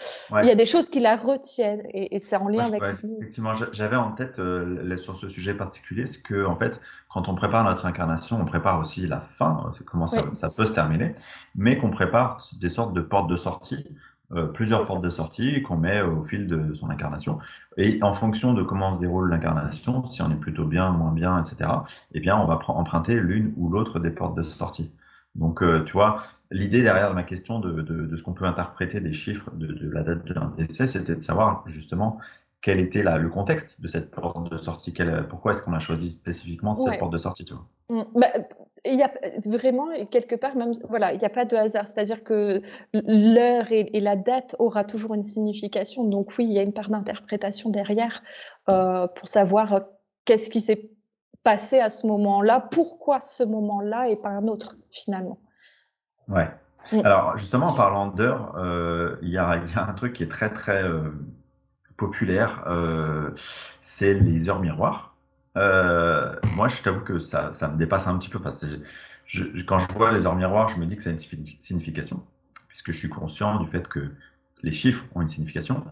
Il y a des choses qui la retiennent et, c'est en lien avec. effectivement, j'avais en tête euh, sur ce sujet particulier, c'est que en fait, quand on prépare notre incarnation, on prépare aussi la fin, euh, comment ça, peut se terminer, mais qu'on prépare des sortes de portes de sortie. Euh, plusieurs portes de sortie qu'on met au fil de son incarnation. Et en fonction de comment se déroule l'incarnation, si on est plutôt bien, moins bien, etc., eh bien, on va emprunter l'une ou l'autre des portes de sortie. Donc, tu vois, l'idée derrière ma question de, de, ce qu'on peut interpréter des chiffres de, de la date de d'un décès, c'était de savoir justement quel était le contexte de cette porte de sortie. pourquoi est-ce qu'on a choisi spécifiquement cette porte de sortie tu vois? Mmh, bah, il y a vraiment quelque part même voilà il n'y a pas de hasard c'est-à-dire que l'heure et, la date aura toujours une signification donc oui il y a une part d'interprétation derrière euh, pour savoir euh, qu'est-ce qui s'est passé à ce moment-là pourquoi ce moment-là et pas un autre finalement Ouais. Mm. Alors, justement, en parlant d'heures, euh, il y, a, un truc qui est très, très euh, populaire, c'est les heures miroirs. Moi, je t'avoue que ça, ça me dépasse un petit peu parce que quand je vois les heures miroirs, je me dis que ça a une signification, puisque je suis conscient du fait que les chiffres ont une signification,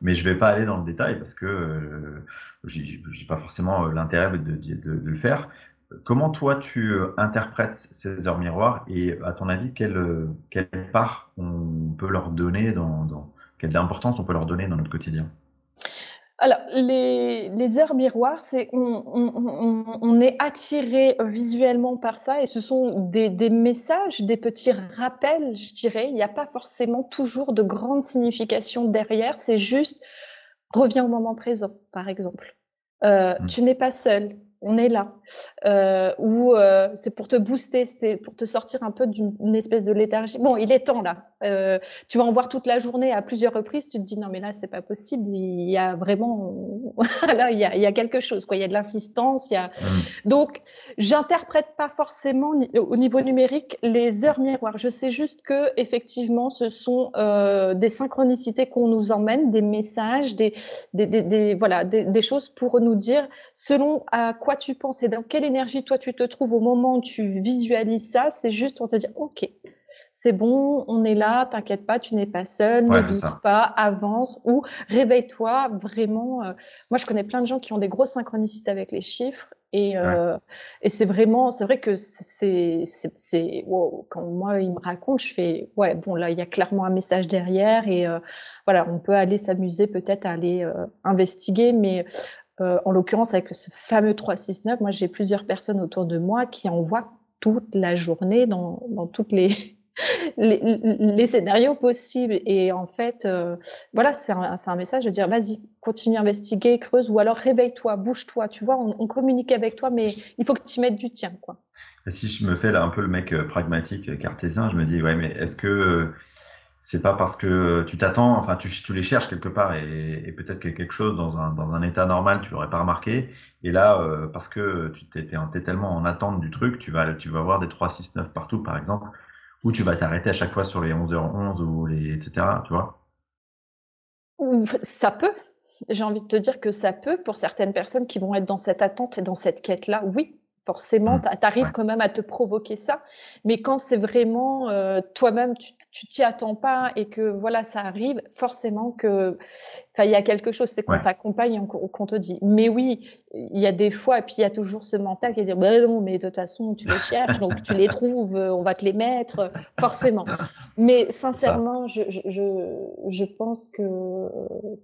mais je ne vais pas aller dans le détail parce que je n'ai pas forcément l'intérêt de, le faire. Comment toi tu euh, interprètes ces heures miroirs et à ton avis, quelle, euh, quelle part on peut leur donner dans, quelle importance on peut leur donner dans notre quotidien? Alors, les, heures miroirs, c'est on, est attiré visuellement par ça et ce sont des, des, messages, des petits rappels, je dirais. Il n'y a pas forcément toujours de grande signification derrière. C'est juste reviens au moment présent, par exemple. Euh, mmh. Tu n'es pas seul on est là. Euh, ou euh, c'est pour te booster, c'est pour te sortir un peu d'une espèce de léthargie. Bon, il est temps là. Euh, tu vas en voir toute la journée à plusieurs reprises. Tu te dis non mais là c'est pas possible. Il y a vraiment là il y a, il y a quelque chose quoi. Il y a de l'insistance. Il y a mmh. donc j'interprète pas forcément au niveau numérique les heures miroirs. Je sais juste que effectivement ce sont euh, des synchronicités qu'on nous emmène, des messages, des, des, des, des voilà des, des choses pour nous dire selon à quoi tu penses et dans quelle énergie toi tu te trouves au moment où tu visualises ça, c'est juste pour te dire ok, c'est bon, on est là, t'inquiète pas, tu n'es pas seul, ne doute pas, avance ou réveille-toi vraiment. Euh, moi, je connais plein de gens qui ont des grosses synchronicités avec les chiffres et, euh, et c'est vraiment, c'est vrai que c'est, c'est, quand moi il me raconte, je fais ouais bon là il y a clairement un message derrière et euh, voilà on peut aller s'amuser peut-être à aller investiguer, mais en l'occurrence, avec ce fameux 369, moi, j'ai plusieurs personnes autour de moi qui envoient toute la journée dans, dans toutes les, les, scénarios possibles. Et en fait, euh, voilà, c'est un, un, message de dire, vas-y, continue à investiguer, creuse, ou alors réveille-toi, bouge-toi. Tu vois, on, communique avec toi, mais il faut que tu mettes du tien, quoi. si je me fais là un peu le mec euh, pragmatique, cartésien, je me dis, ouais, mais est-ce que c'est pas parce que tu t'attends, enfin tu, tu, les cherches quelque part et, peut-être que quelque chose dans un, dans un état normal tu l'aurais pas remarqué et là euh, parce que tu t'es, es tellement en attente du truc, tu vas tu vas voir des 3 6 9 partout par exemple où tu vas t'arrêter à chaque fois sur les 11h11 ou les etc. tu vois. Ça peut. J'ai envie de te dire que ça peut pour certaines personnes qui vont être dans cette attente et dans cette quête là. Oui, forcément, mmh. tu arrives quand même à te provoquer ça. Mais quand c'est vraiment euh, toi-même, tu t'y attends pas et que voilà, ça arrive, forcément que, il y a quelque chose. C'est qu'on t'accompagne, qu'on te dit. Mais oui, il y a des fois, et puis il y a toujours ce mental qui dit, bah non, mais de toute façon, tu les cherches, donc tu les trouves, on va te les mettre, forcément. Mais sincèrement, je, je, je, pense que,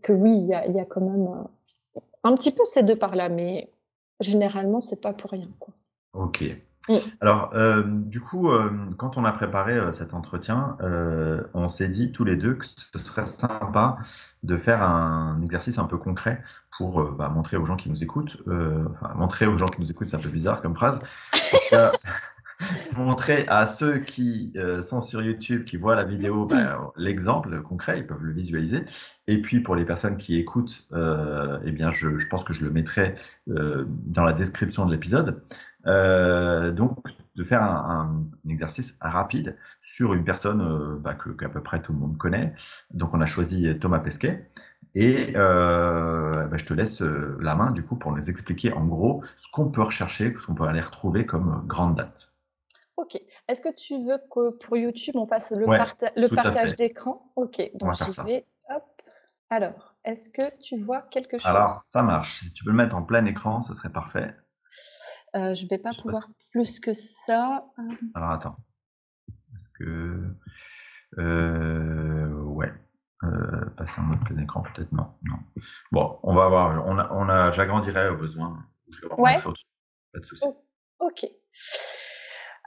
que oui, il y a, y a quand même un petit peu ces deux par là, mais généralement, c'est pas pour rien. Quoi. Ok. Alors, euh, du coup, euh, quand on a préparé euh, cet entretien, on s'est dit tous les deux que ce serait sympa de faire un exercice un peu concret pour bah, montrer aux gens qui nous écoutent, enfin, montrer aux gens qui nous écoutent, c'est un peu bizarre comme phrase, montrer à ceux qui sont sur YouTube, qui voient la vidéo, bah, l'exemple concret, ils peuvent le visualiser. Et puis pour les personnes qui écoutent, eh bien, je, je, pense que je le mettrai dans la description de l'épisode. Euh, donc, de faire un, exercice rapide sur une personne euh, bah, que qu'à peu près tout le monde connaît. Donc, on a choisi Thomas Pesquet. Et euh, bah, je te laisse la main du coup pour nous expliquer en gros ce qu'on peut rechercher, ce qu'on peut aller retrouver comme grande date. Ok. Est-ce que tu veux que pour YouTube on passe le, le partage d'écran? Ok. Donc je vais. Hop. Alors, est-ce que tu vois quelque chose? Alors, ça marche. Si tu peux le mettre en plein écran, ce serait parfait. Euh, je ne vais pas pouvoir plus que ça. Alors attends. Est-ce que. Euh, ouais. Euh, passer en mode plein écran, peut-être non. non. Bon, on va voir. On a, on a, j'agrandirai au besoin. ouais. Pas de souci. ok.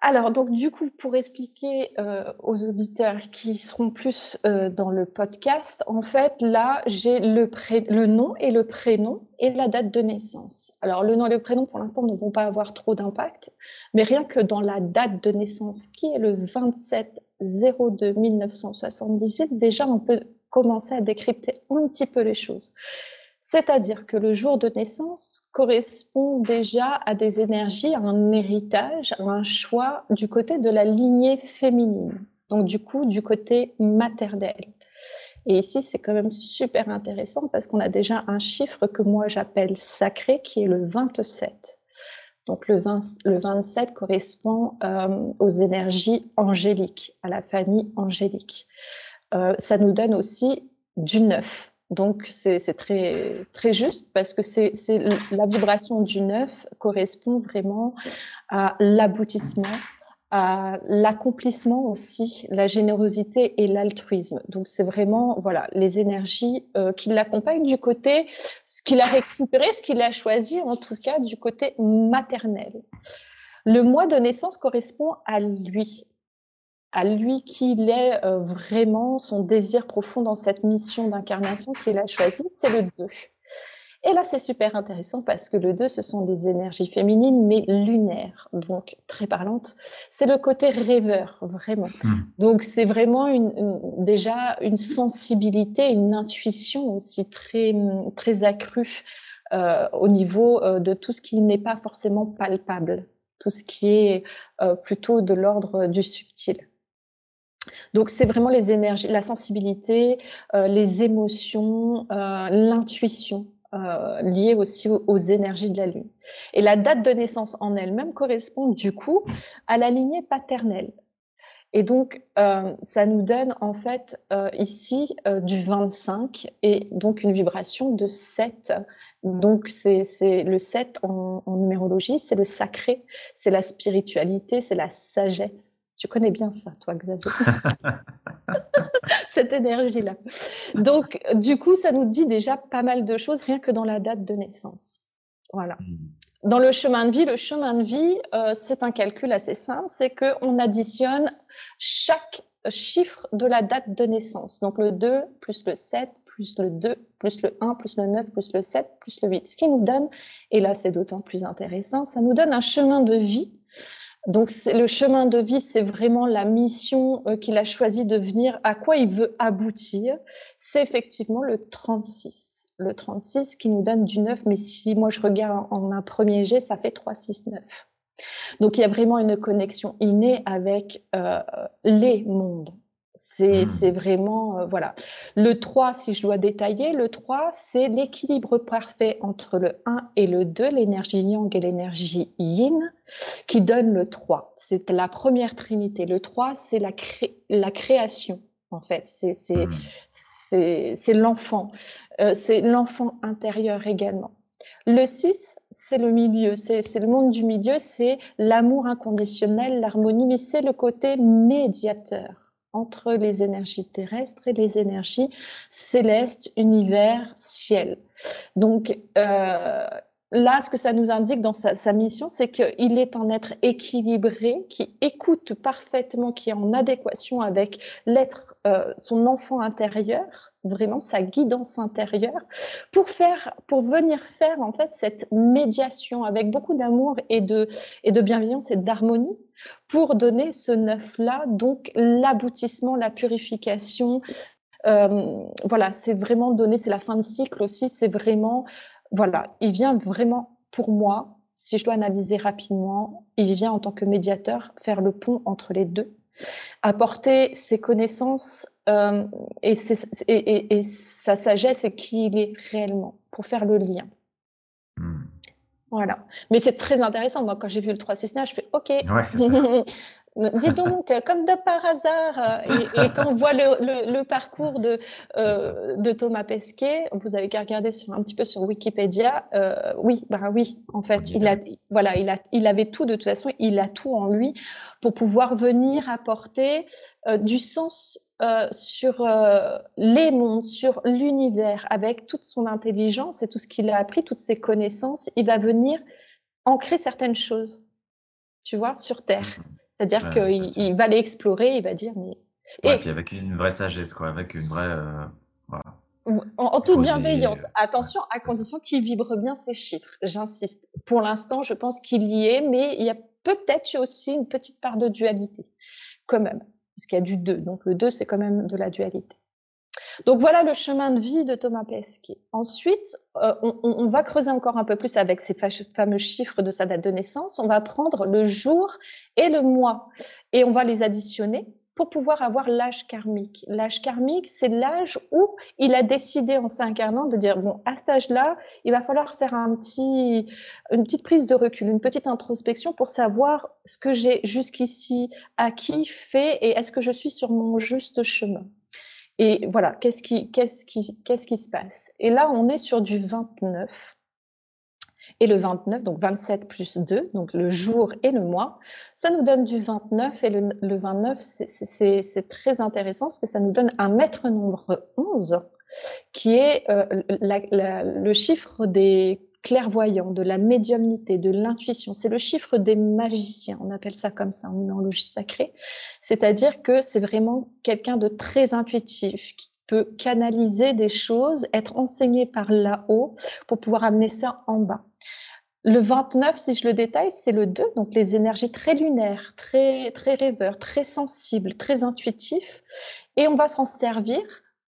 Alors, donc, du coup, pour expliquer euh, aux auditeurs qui seront plus euh, dans le podcast, en fait, là, j'ai le, nom et le prénom et la date de naissance. Alors, le nom et le prénom, pour l'instant, ne vont pas avoir trop d'impact, mais rien que dans la date de naissance, qui est le 27 02 1978, déjà, on peut commencer à décrypter un petit peu les choses. C'est-à-dire que le jour de naissance correspond déjà à des énergies, à un héritage, à un choix du côté de la lignée féminine, donc du coup du côté maternel. Et ici, c'est quand même super intéressant parce qu'on a déjà un chiffre que moi j'appelle sacré, qui est le 27. Donc le, 27 correspond euh, aux énergies angéliques, à la famille angélique. Euh, ça nous donne aussi du neuf. Donc c'est très juste parce que c'est la vibration du neuf correspond vraiment à l'aboutissement, à l'accomplissement aussi, la générosité et l'altruisme. Donc c'est vraiment voilà les énergies euh, qui l'accompagnent du côté ce qu'il a récupéré, ce qu'il a choisi en tout cas du côté maternel. Le mois de naissance correspond à lui, à lui qui il est euh, vraiment, son désir profond dans cette mission d'incarnation qu'il a choisie, c'est le 2. Et là, c'est super intéressant parce que le 2, ce sont des énergies féminines, mais lunaires, donc très parlantes. C'est le côté rêveur, vraiment. Hmm. Donc, c'est vraiment une, déjà une sensibilité, une intuition aussi très, très accrue euh, au niveau euh, de tout ce qui n'est pas forcément palpable, tout ce qui est plutôt de l'ordre du subtil. Donc c'est vraiment les énergies, la sensibilité, euh, les émotions, euh, l'intuition euh, liées aussi aux, énergies de la Lune. Et la date de naissance en elle-même correspond du coup à la lignée paternelle. Et donc, ça nous donne en fait ici du 25 et donc une vibration de 7. Donc, c'est le 7 en numérologie, c'est le sacré, c'est la spiritualité, c'est la sagesse. Tu connais bien ça, toi, Xavier. Cette énergie-là. Donc, du coup, ça nous dit déjà pas mal de choses, rien que dans la date de naissance. Voilà. Hmm. Dans le chemin de vie, le chemin de vie, euh, c'est un calcul assez simple, c'est qu'on additionne chaque chiffre de la date de naissance. Donc le 2 plus le 7 plus le 2 plus le 1 plus le 9 plus le 7 plus le 8. Ce qui nous donne, et là c'est d'autant plus intéressant, ça nous donne un chemin de vie donc le chemin de vie, c'est vraiment la mission euh, qu'il a choisi de venir, à quoi il veut aboutir? C'est effectivement le 36. Le 36 qui nous donne du 9, mais si moi je regarde en, un premier jet, ça fait 3, 6, 9. Donc il y a vraiment une connexion innée avec euh, les mondes. C'est mmh. vraiment, euh, voilà. Le 3, si je dois détailler, le 3, c'est l'équilibre parfait entre le 1 et le 2, l'énergie yang et l'énergie yin, qui donne le 3. C'est la première trinité. Le 3, c'est la, la création, en fait. C'est mmh. l'enfant. Euh, c'est l'enfant intérieur également. Le 6, c'est le milieu, c'est le monde du milieu, c'est l'amour inconditionnel, l'harmonie, mais c'est le côté médiateur entre les énergies terrestres et les énergies célestes, univers, ciel. Donc, euh, là, ce que ça nous indique dans sa, mission, c'est qu'il est un être équilibré, qui écoute parfaitement, qui est en adéquation avec l'être, euh, son enfant intérieur, vraiment sa guidance intérieure, pour faire, pour venir faire en fait cette médiation avec beaucoup d'amour et de, et de bienveillance et d'harmonie, pour donner ce neuf-là, donc l'aboutissement, la purification. Euh, voilà, c'est vraiment donner, c'est la fin de cycle aussi, c'est vraiment voilà, il vient vraiment pour moi, si je dois analyser rapidement, il vient en tant que médiateur faire le pont entre les deux, apporter ses connaissances euh, et, sa sagesse et qui il est réellement pour faire le lien. Hmm. Voilà. Mais c'est très intéressant. Moi, quand j'ai vu le 369, je fais OK. Ouais, Dis donc, comme de par hasard, euh, et, quand on voit le, parcours de, euh, de Thomas Pesquet, vous avez qu'à regarder sur, un petit peu sur Wikipédia, euh, oui, bah oui, en fait, il a, voilà, il a, il avait tout de toute façon, il a tout en lui pour pouvoir venir apporter du sens sur les mondes, sur l'univers, avec toute son intelligence et tout ce qu'il a appris, toutes ses connaissances, il va venir ancrer certaines choses, tu vois, sur Terre. C'est-à-dire qu'il il va aller explorer, il va dire mais. et puis avec une vraie sagesse, quoi, avec une vraie. Euh, voilà. En, toute bienveillance. Attention, à condition qu'il vibre bien ses chiffres. J'insiste. Pour l'instant, je pense qu'il y est, mais il y a peut-être aussi une petite part de dualité, quand même. Parce qu'il y a du 2. Donc le 2, c'est quand même de la dualité. Donc voilà le chemin de vie de Thomas Pesquet. Ensuite, euh, on, va creuser encore un peu plus avec ces fameux chiffres de sa date de naissance. On va prendre le jour et le mois et on va les additionner pour pouvoir avoir l'âge karmique. L'âge karmique, c'est l'âge où il a décidé en s'incarnant de dire, bon, à cet âge-là, il va falloir faire un petit, une petite prise de recul, une petite introspection pour savoir ce que j'ai jusqu'ici acquis, fait et est-ce que je suis sur mon juste chemin. Et voilà, qu'est-ce qui, qu'est-ce qui, qu'est-ce qui se passe? Et là, on est sur du 29. Et le 29, donc 27 plus 2, donc le jour et le mois, ça nous donne du 29. Et le, le 29, c'est très intéressant parce que ça nous donne un maître nombre 11, qui est euh, le chiffre des clairvoyant, de la médiumnité, de l'intuition. C'est le chiffre des magiciens, on appelle ça comme ça en numérologie sacrée. C'est-à-dire que c'est vraiment quelqu'un de très intuitif, qui peut canaliser des choses, être enseigné par là-haut pour pouvoir amener ça en bas. Le 29, si je le détaille, c'est le 2, donc les énergies très lunaires, très, très rêveurs, très sensibles, très intuitifs. Et on va s'en servir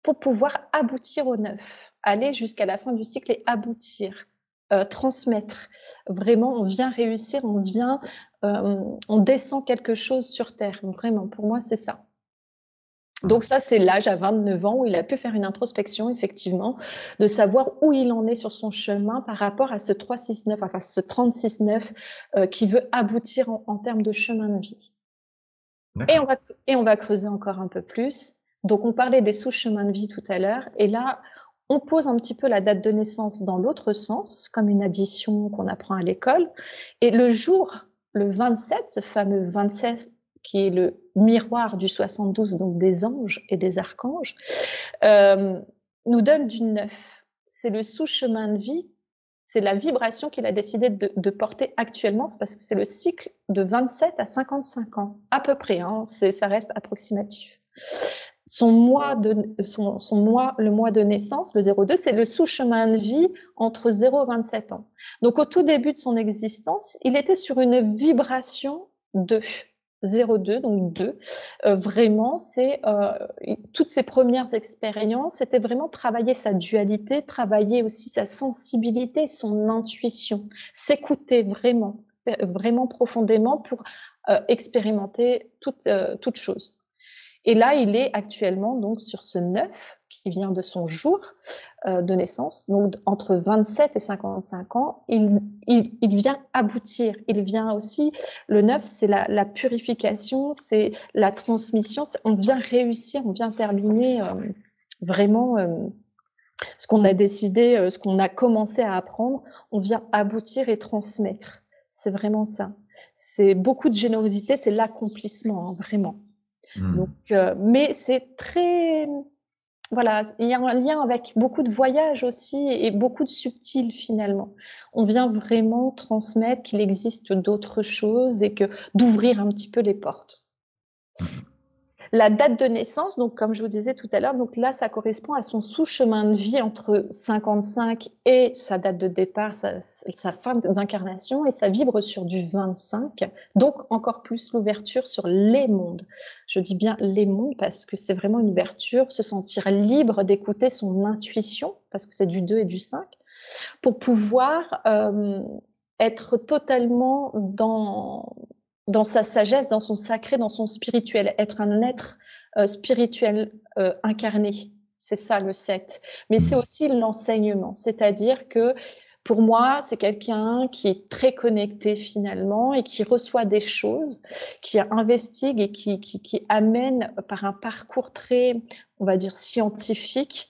pour pouvoir aboutir au 9, aller jusqu'à la fin du cycle et aboutir. Euh, transmettre. Vraiment, on vient réussir, on vient, euh, on descend quelque chose sur Terre. Vraiment, pour moi, c'est ça. Donc ça, c'est l'âge à 29 ans où il a pu faire une introspection, effectivement, de savoir où il en est sur son chemin par rapport à ce 369, enfin ce 36-9 euh, qui veut aboutir en, en, termes de chemin de vie. Et on, va, et on va creuser encore un peu plus. Donc on parlait des sous-chemins de vie tout à l'heure, et là, on pose un petit peu la date de naissance dans l'autre sens, comme une addition qu'on apprend à l'école. Et le jour, le 27, ce fameux 27 qui est le miroir du 72, donc des anges et des archanges, euh, nous donne du neuf. C'est le sous-chemin de vie, c'est la vibration qu'il a décidé de, porter actuellement, parce que c'est le cycle de 27 à 55 ans, à peu près, hein, ça reste approximatif son mois de son, son, mois le mois de naissance le 02 c'est le sous-chemin de vie entre 0 et 27 ans. Donc au tout début de son existence il était sur une vibration de 02 donc 2 euh, vraiment c'est euh, toutes ses premières expériences c'était vraiment travailler sa dualité travailler aussi sa sensibilité son intuition s'écouter vraiment vraiment profondément pour euh, expérimenter toute, toute chose et là, il est actuellement donc sur ce 9 qui vient de son jour euh, de naissance, donc entre 27 et 55 ans, il, vient aboutir. Il vient aussi, le 9, c'est la, la, purification, c'est la transmission, on vient réussir, on vient terminer euh, vraiment euh, ce qu'on a décidé, ce qu'on a commencé à apprendre, on vient aboutir et transmettre. C'est vraiment ça. C'est beaucoup de générosité, c'est l'accomplissement, hein, vraiment. Hmm. Donc, euh, mais c'est très, voilà, il y a un lien avec beaucoup de voyages aussi et beaucoup de subtils finalement. On vient vraiment transmettre qu'il existe d'autres choses et que d'ouvrir un petit peu les portes. Mmh la date de naissance, donc comme je vous disais tout à l'heure, donc là, ça correspond à son sous-chemin de vie entre 55 et sa date de départ, sa, fin d'incarnation, et ça vibre sur du 25, donc encore plus l'ouverture sur les mondes. Je dis bien les mondes parce que c'est vraiment une ouverture, se sentir libre d'écouter son intuition, parce que c'est du 2 et du 5, pour pouvoir euh, être totalement dans dans sa sagesse, dans son sacré, dans son spirituel, être un être euh, spirituel euh, incarné. C'est ça le 7. Mais c'est aussi l'enseignement, c'est-à-dire que pour moi, c'est quelqu'un qui est très connecté finalement et qui reçoit des choses, qui investigue et qui, qui, qui amène par un parcours très, on va dire, scientifique,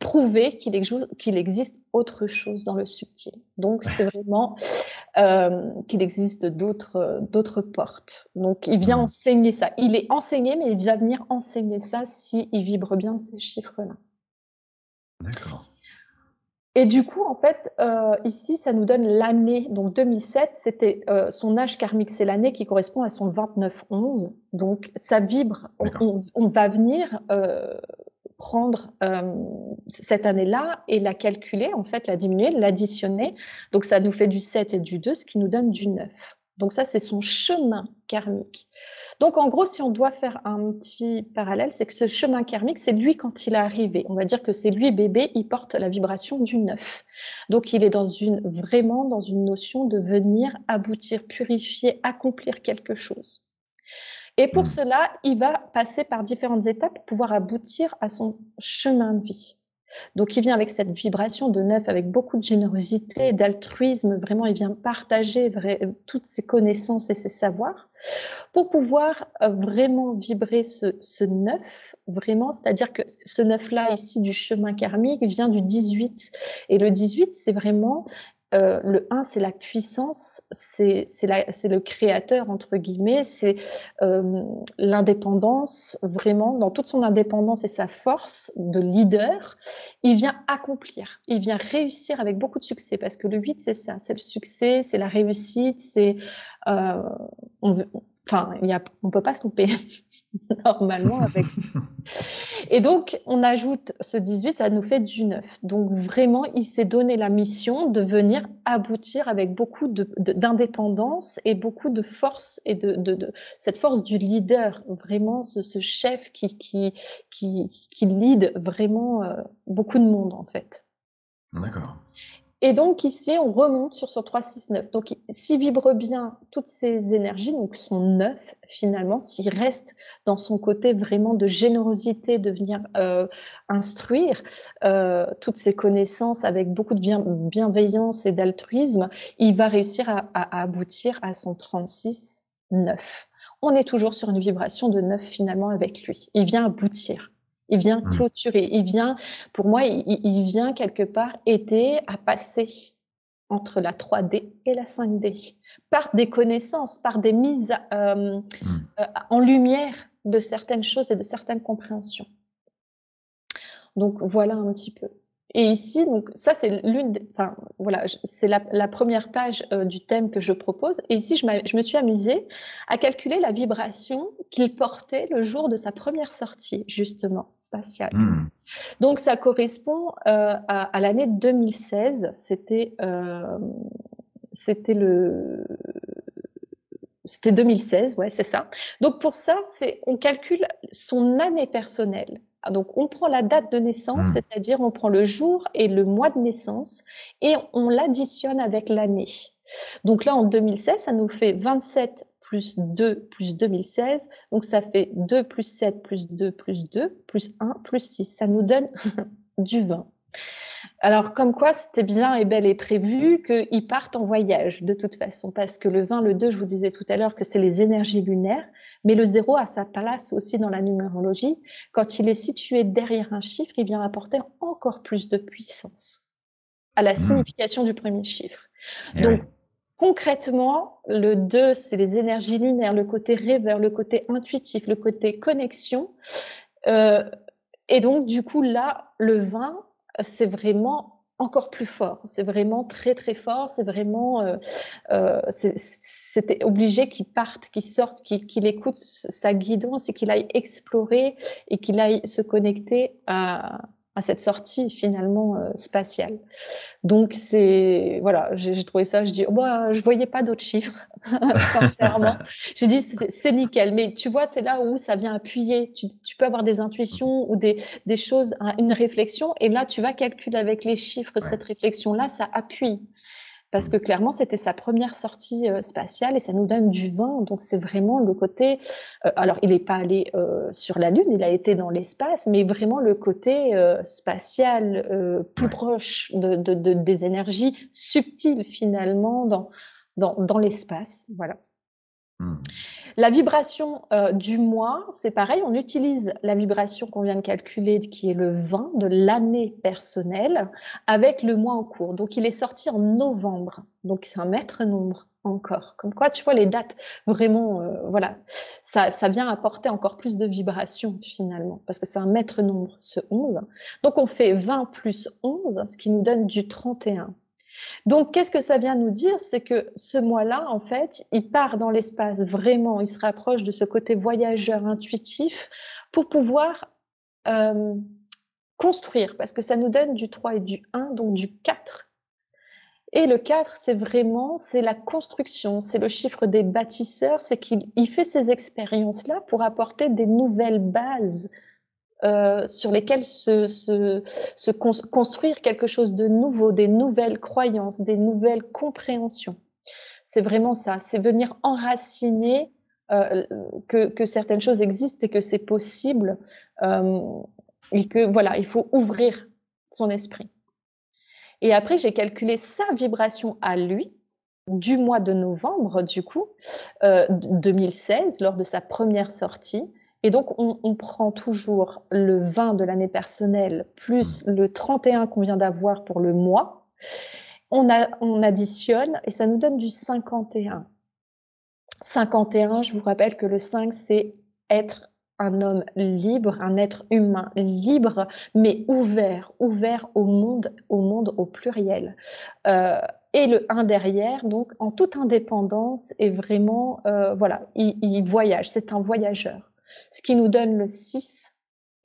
prouver qu'il existe autre chose dans le subtil. Donc, c'est vraiment euh, qu'il existe d'autres portes. Donc, il vient mmh. enseigner ça. Il est enseigné, mais il va venir enseigner ça s'il vibre bien ces chiffres-là. D'accord. Et du coup, en fait, euh, ici, ça nous donne l'année. Donc 2007, c'était euh, son âge karmique, c'est l'année qui correspond à son 29-11. Donc ça vibre. On, on, va venir prendre euh, cette année-là et la calculer, en fait, la diminuer, l'additionner. Donc, ça nous fait du 7 et du 2, ce qui nous donne du 9. Donc, ça, c'est son chemin karmique. Donc, en gros, si on doit faire un petit parallèle, c'est que ce chemin karmique, c'est lui quand il est arrivé. On va dire que c'est lui bébé, il porte la vibration du 9. Donc, il est dans une, vraiment dans une notion de venir aboutir, purifier, accomplir quelque chose. Et pour mmh. cela, il va passer par différentes étapes pour pouvoir aboutir à son chemin de vie. Donc, il vient avec cette vibration de neuf, avec beaucoup de générosité, d'altruisme. Vraiment, il vient partager toutes ses connaissances et ses savoirs pour pouvoir euh, vraiment vibrer ce, ce neuf, vraiment. C'est-à-dire que ce neuf-là, ici, du chemin karmique, vient du 18. Et le 18, c'est vraiment euh, le 1, c'est la puissance, c'est le créateur, entre guillemets, c'est euh, l'indépendance, vraiment, dans toute son indépendance et sa force de leader, il vient accomplir, il vient réussir avec beaucoup de succès, parce que le 8, c'est ça, c'est le succès, c'est la réussite, c'est... Euh, enfin, on ne peut pas se louper. normalement avec. Et donc, on ajoute ce 18, ça nous fait du 9. Donc, vraiment, il s'est donné la mission de venir aboutir avec beaucoup d'indépendance et beaucoup de force et de, cette force du leader, vraiment ce, chef qui, qui, qui, qui lead vraiment euh, beaucoup de monde, en fait. D'accord. Et donc ici, on remonte sur ce 3-6-9. Donc s'il vibre bien toutes ces énergies, donc son 9 finalement, s'il reste dans son côté vraiment de générosité, de venir euh, instruire euh, toutes ses connaissances avec beaucoup de bienveillance et d'altruisme, il va réussir à, à aboutir à son 36-9. On est toujours sur une vibration de 9 finalement avec lui. Il vient aboutir. Il vient mmh. clôturer. Il vient, pour moi, il, vient quelque part aider à passer entre la 3D et la 5D par des connaissances, par des mises euh, mmh. euh, en lumière de certaines choses et de certaines compréhensions. Donc voilà un petit peu. Et ici, donc ça c'est l'une, enfin voilà, c'est la, première page euh, du thème que je propose. Et ici, je, je, me suis amusée à calculer la vibration qu'il portait le jour de sa première sortie, justement spatiale. Hmm. Donc ça correspond euh, à, l'année 2016. C'était euh, c'était le c'était 2016, ouais, c'est ça. Donc pour ça, c'est on calcule son année personnelle. Ah, donc, on prend la date de naissance, mmh. c'est-à-dire on prend le jour et le mois de naissance et on l'additionne avec l'année. Donc là, en 2016, ça nous fait 27 plus 2 plus 2016. Donc ça fait 2 plus 7 plus 2 plus 2 plus 1 plus 6. Ça nous donne du 20. Alors, comme quoi, c'était bien et bel et prévu qu'ils partent en voyage, de toute façon, parce que le 20, le 2, je vous disais tout à l'heure que c'est les énergies lunaires, mais le 0 a sa place aussi dans la numérologie. Quand il est situé derrière un chiffre, il vient apporter encore plus de puissance à la mmh. signification du premier chiffre. Eh Donc, concrètement, le 2, c'est les énergies lunaires, le côté rêveur, le côté intuitif, le côté connexion. Euh, Et donc, du coup, là, le vin, c'est vraiment encore plus fort. C'est vraiment très, très fort. C'est vraiment. Euh, euh, c'était obligé qu'il parte, qu'il sorte, qu'il écoute sa guidance et qu'il aille explorer et qu'il aille se connecter à, à cette sortie finalement euh, spatiale. Donc c'est voilà, j'ai trouvé ça, je dis oh, bah, je voyais pas d'autres chiffres sincèrement. j'ai dit c'est nickel, mais tu vois c'est là où ça vient appuyer. Tu, tu, peux avoir des intuitions ou des, des choses, une réflexion, et là tu vas calculer avec les chiffres cette réflexion là, ça appuie parce que clairement c'était sa première sortie euh, spatiale et ça nous donne du vent. Donc c'est vraiment le côté. Euh, alors il n'est pas allé euh, sur la Lune, il a été dans l'espace, mais vraiment le côté spatial plus proche de, de, de, des énergies subtiles finalement dans dans, dans l'espace. Voilà. Hmm. La vibration euh, du mois, c'est pareil, on utilise la vibration qu'on vient de calculer, qui est le 20 de l'année personnelle, avec le mois en cours. Donc il est sorti en novembre, donc c'est un maître nombre encore. Comme quoi, tu vois, les dates, vraiment, euh, voilà, ça, ça vient apporter encore plus de vibration finalement, parce que c'est un maître nombre, ce 11. Donc on fait 20 plus 11, ce qui nous donne du 31. Donc, qu'est-ce que ça vient nous dire? C'est que ce mois-là, en fait, il part dans l'espace vraiment, il se rapproche de ce côté voyageur intuitif pour pouvoir euh, construire, parce que ça nous donne du 3 et du 1, donc du 4. Et le 4, c'est vraiment, c'est la construction, c'est le chiffre des bâtisseurs, c'est qu'il fait ces expériences-là pour apporter des nouvelles bases euh, sur lesquels se, construire quelque chose de nouveau, des nouvelles croyances, des nouvelles compréhensions. C'est vraiment ça, c'est venir enraciner euh, que, que, certaines choses existent et que c'est possible euh, et que voilà, il faut ouvrir son esprit. Et après, j'ai calculé sa vibration à lui du mois de novembre, du coup, 2016, lors de sa première sortie. Et donc, on, prend toujours le 20 de l'année personnelle plus mmh. le 31 qu'on vient d'avoir pour le mois. On, on additionne et ça nous donne du 51. 51, je vous rappelle que le 5, c'est être un homme libre, un être humain libre, mais ouvert, ouvert au monde, au monde au pluriel. Euh, et le 1 derrière, donc en toute indépendance, et vraiment, euh, voilà, il voyage, c'est un voyageur. Ce qui nous donne le 6,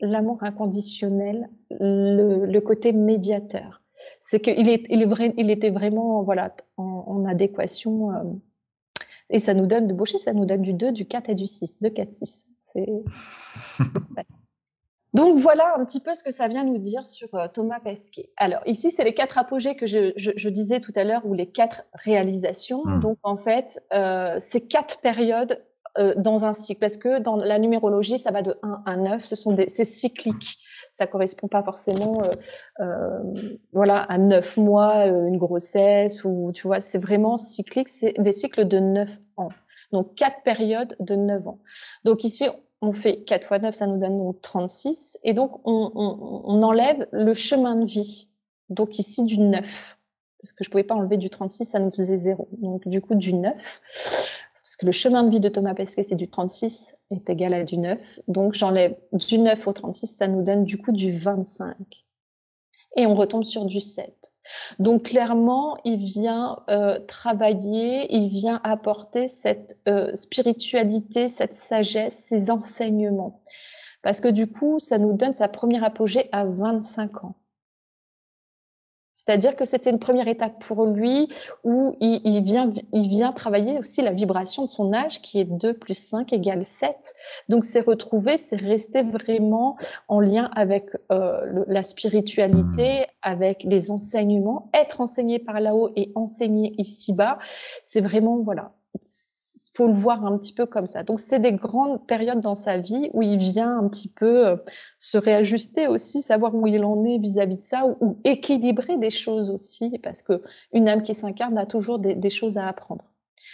l'amour inconditionnel, le, côté médiateur. C'est qu'il est, il est vrai, il était vraiment voilà, en, adéquation. Euh, et ça nous donne de beaux chiffres, ça nous donne du 2, du 4 et du 6. 2, 4, 6. C'est... Donc voilà un petit peu ce que ça vient nous dire sur euh, Thomas Pesquet. Alors ici, c'est les quatre apogées que je, je, disais tout à l'heure, ou les quatre réalisations. Hmm. Donc en fait, euh, ces quatre périodes euh, dans un cycle Parce que dans la numérologie, ça va de 1 à 9, ce sont des, c'est cyclique. Ça correspond pas forcément euh, euh, voilà, à 9 mois, une grossesse, ou tu vois, c'est vraiment cyclique, c'est des cycles de 9 ans. Donc, quatre périodes de 9 ans. Donc ici, on fait 4 fois 9, ça nous donne donc 36. Et donc, on, on, on enlève le chemin de vie. Donc ici, du 9 parce que je pouvais pas enlever du 36, ça nous faisait 0. Donc du coup du 9 parce que le chemin de vie de Thomas Pesquet, c'est du 36 est égal à du 9. Donc j'enlève du 9 au 36, ça nous donne du coup du 25. Et on retombe sur du 7. Donc clairement, il vient euh, travailler, il vient apporter cette euh, spiritualité, cette sagesse, ces enseignements. Parce que du coup, ça nous donne sa première apogée à 25 ans. C'est-à-dire que c'était une première étape pour lui où il, vient, il vient travailler aussi la vibration de son âge qui est 2 plus 5 égale 7. Donc c'est retrouver, c'est rester vraiment en lien avec euh, la spiritualité, avec les enseignements, être enseigné par là-haut et enseigner ici-bas. C'est vraiment, voilà, faut le voir un petit peu comme ça. Donc c'est des grandes périodes dans sa vie où il vient un petit peu euh, se réajuster aussi, savoir où il en est vis-à-vis de ça, ou, équilibrer des choses aussi, parce que une âme qui s'incarne a toujours des, choses à apprendre.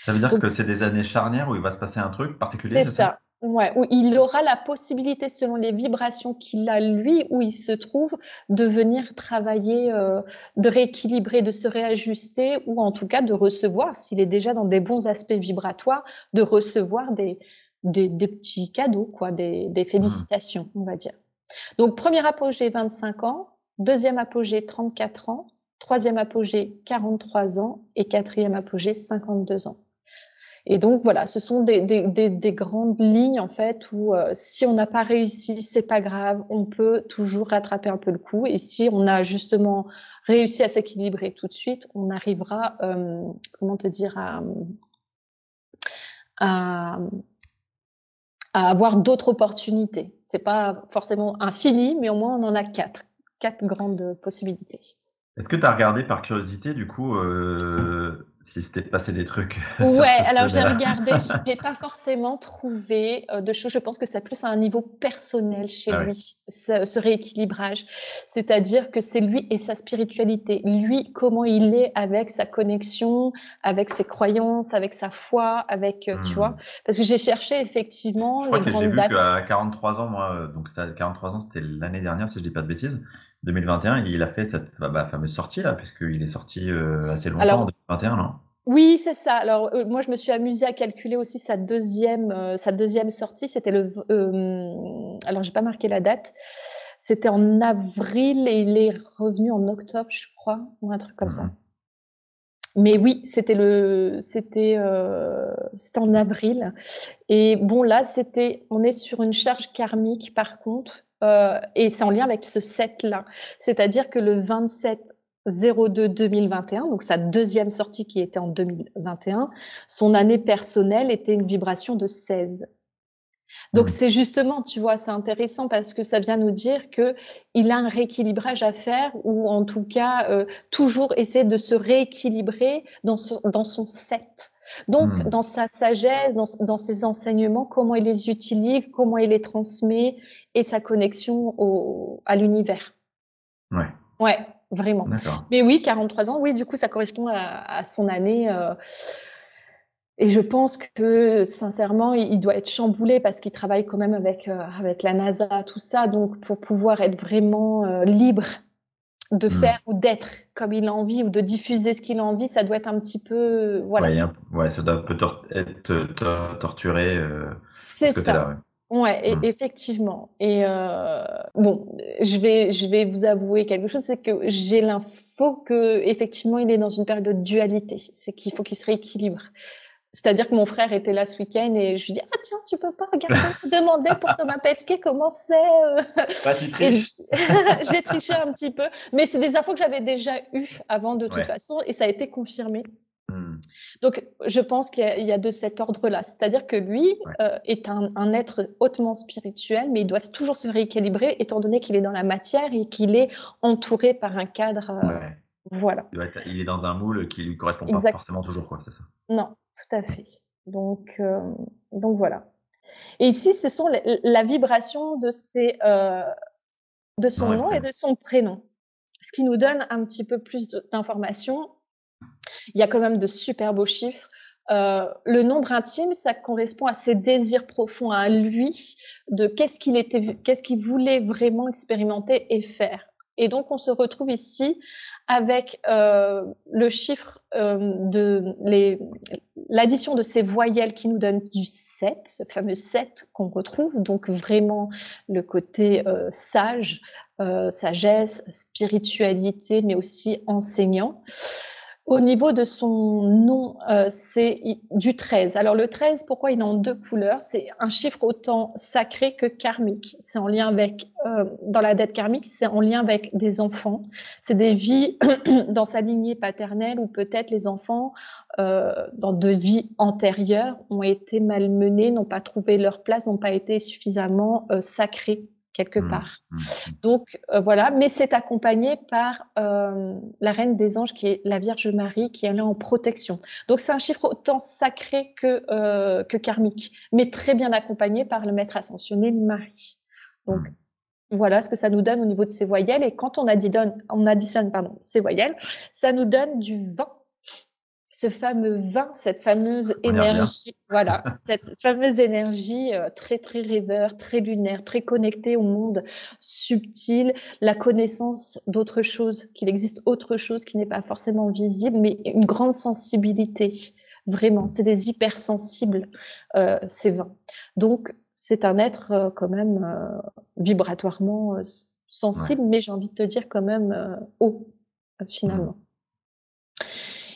Ça veut dire que c'est des années charnières où il va se passer un truc particulier. C'est ça? Ouais, où il aura la possibilité, selon les vibrations qu'il a lui, où il se trouve, de venir travailler, euh, de rééquilibrer, de se réajuster, ou en tout cas de recevoir, s'il est déjà dans des bons aspects vibratoires, de recevoir des, des, petits cadeaux, quoi, des, des félicitations, on va dire. Donc, premier apogée, 25 ans. Deuxième apogée, 34 ans. Troisième apogée, 43 ans. Et quatrième apogée, 52 ans. Et donc voilà, ce sont des, des, des, des grandes lignes en fait où euh, si on n'a pas réussi, c'est pas grave, on peut toujours rattraper un peu le coup. Et si on a justement réussi à s'équilibrer tout de suite, on arrivera, euh, comment te dire, à avoir d'autres opportunités. C'est pas forcément infini, mais au moins on en a quatre, quatre grandes possibilités. Est-ce que tu as regardé par curiosité, du coup, euh, si c'était passé des trucs Ouais, alors j'ai regardé, j'ai pas forcément trouvé euh, de choses. Je pense que c'est plus à un niveau personnel chez ah lui, ce, rééquilibrage. C'est-à-dire que c'est lui et sa spiritualité. Lui, comment il est avec sa connexion, avec ses croyances, avec sa foi, avec, euh, tu vois. Hmm. Parce que j'ai cherché effectivement. Je crois que j'ai vu qu'à 43 ans, moi, donc c'était à 43 ans, c'était l'année dernière, si je dis pas de bêtises. 2021, il a fait cette bah, fameuse sortie là, puisqu'il est sorti euh, assez longtemps en 2021, non? Oui, c'est ça. Alors euh, moi, je me suis amusée à calculer aussi sa deuxième, euh, sa deuxième sortie. C'était le, alors j'ai pas marqué la date. C'était en avril et il est revenu en octobre, je crois, ou un truc comme ça. Mhm. Mais oui, c'était le, c'était, c'était en avril. Et bon là, c'était, on est sur une charge karmique par contre euh, et c'est en lien avec ce 7-là. C'est-à-dire que le 27 02 2021, donc sa deuxième sortie qui était en 2021, son année personnelle était une vibration de 16. Donc hmm. c'est justement, tu vois, c'est intéressant parce que ça vient nous dire que il a un rééquilibrage à faire ou en tout cas euh, toujours essayer de se rééquilibrer dans son dans son 7. Donc, hmm. dans sa sagesse, dans, ses enseignements, comment il les utilise, comment il les transmet et sa connexion au, à l'univers. Ouais. Ouais, vraiment. Mais oui, 43 ans, oui, du coup, ça correspond à, son année. Euh, et je pense que, sincèrement, il doit être chamboulé parce qu'il travaille quand même avec, euh, avec la NASA, tout ça. Donc, pour pouvoir être vraiment euh, libre de hmm. faire ou d'être comme il a envie ou de diffuser ce qu'il a envie, ça doit être un petit peu voilà. Ouais, ça doit peut être torturé. Euh, c'est ça. Ouais, hmm. effectivement. Et euh, bon, je vais je vais vous avouer quelque chose, c'est que j'ai l'info que effectivement il est dans une période de dualité, c'est qu'il faut qu'il se rééquilibre. C'est-à-dire que mon frère était là ce week-end et je lui dis ah tiens tu peux pas regarder demander pour Thomas Pesquet comment c'est euh. bah, tu triches j'ai triché un petit peu mais c'est des infos que j'avais déjà eues avant de toute façon et ça a été confirmé. Donc je pense qu'il y, a de cet ordre-là. C'est-à-dire que lui euh, est un, un, être hautement spirituel mais il doit toujours se rééquilibrer étant donné qu'il est dans la matière et qu'il est entouré par un cadre euh, voilà. Il, est dans un moule qui lui correspond pas forcément toujours quoi c'est ça. Non tout à fait. Donc, euh, donc voilà. Et ici, ce sont la vibration de, ses, de son nom et de son prénom, ce qui nous donne un petit peu plus d'informations. Il y a quand même de super beaux chiffres. Euh, le nombre intime, ça correspond à ses désirs profonds à lui, de qu'est-ce qu'il était, qu'est-ce qu'il voulait vraiment expérimenter et faire. Et donc, on se retrouve ici avec euh, le chiffre euh, de l'addition de ces voyelles qui nous donne du 7, ce fameux 7 qu'on retrouve, donc vraiment le côté sage, sagesse, spiritualité, mais aussi enseignant. Au niveau de son nom, euh, c'est du 13. Alors le 13, pourquoi il est en deux couleurs? C'est un chiffre autant sacré que karmique. C'est en lien avec, euh, dans la dette karmique, c'est en lien avec des enfants. C'est des vies dans sa lignée paternelle ou peut-être les enfants euh, dans de vies antérieures ont été malmenés, n'ont pas trouvé leur place, n'ont pas été suffisamment sacrés quelque mmh, part. Mmh, mmh. Donc euh, voilà, mais c'est accompagné par euh, la reine des anges qui est la Vierge Marie qui est là en protection. Donc c'est un chiffre autant sacré que euh, que karmique, mais très bien accompagné par le maître ascensionné Marie. Donc voilà ce que ça nous donne au niveau de ces voyelles et quand on additionne, on additionne pardon ces voyelles, ça nous donne du vent ce fameux vin, cette fameuse énergie, voilà, cette fameuse énergie euh, très très rêveur, très lunaire, très connectée au monde subtil, la connaissance d'autre chose, qu'il existe autre chose qui n'est pas forcément visible, mais une grande sensibilité Vraiment, c'est des hypersensibles, euh, ces vins. Donc, c'est un être euh, quand même euh, vibratoirement sensible, mais j'ai envie de te dire quand même haut, finalement.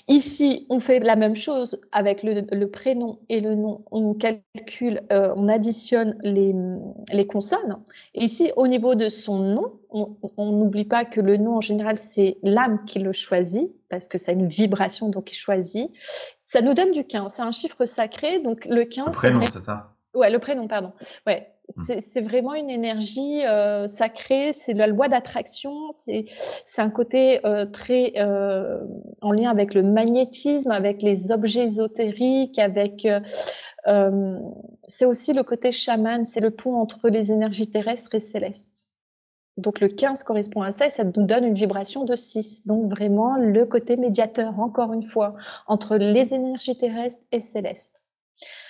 Ici, on fait la même chose avec le, prénom et le nom. On calcule, euh, on additionne les, consonnes. Et ici, au niveau de son nom, on n'oublie pas que le nom, en général, c'est l'âme qui le choisit, parce que c'est une vibration, donc il choisit. Ça nous donne du 15. C'est un chiffre sacré, donc le 15... Le prénom, c'est ça? Ouais, le prénom, pardon. Ouais. C'est vraiment une énergie euh, sacrée, c'est la loi d'attraction, c'est un côté euh, très euh, en lien avec le magnétisme, avec les objets ésotériques, avec c'est aussi le côté chaman, c'est le pont entre les énergies terrestres et célestes. Donc le 15 correspond à ça et ça nous donne une vibration de 6. Donc vraiment le côté médiateur, encore une fois, entre les énergies terrestres et célestes.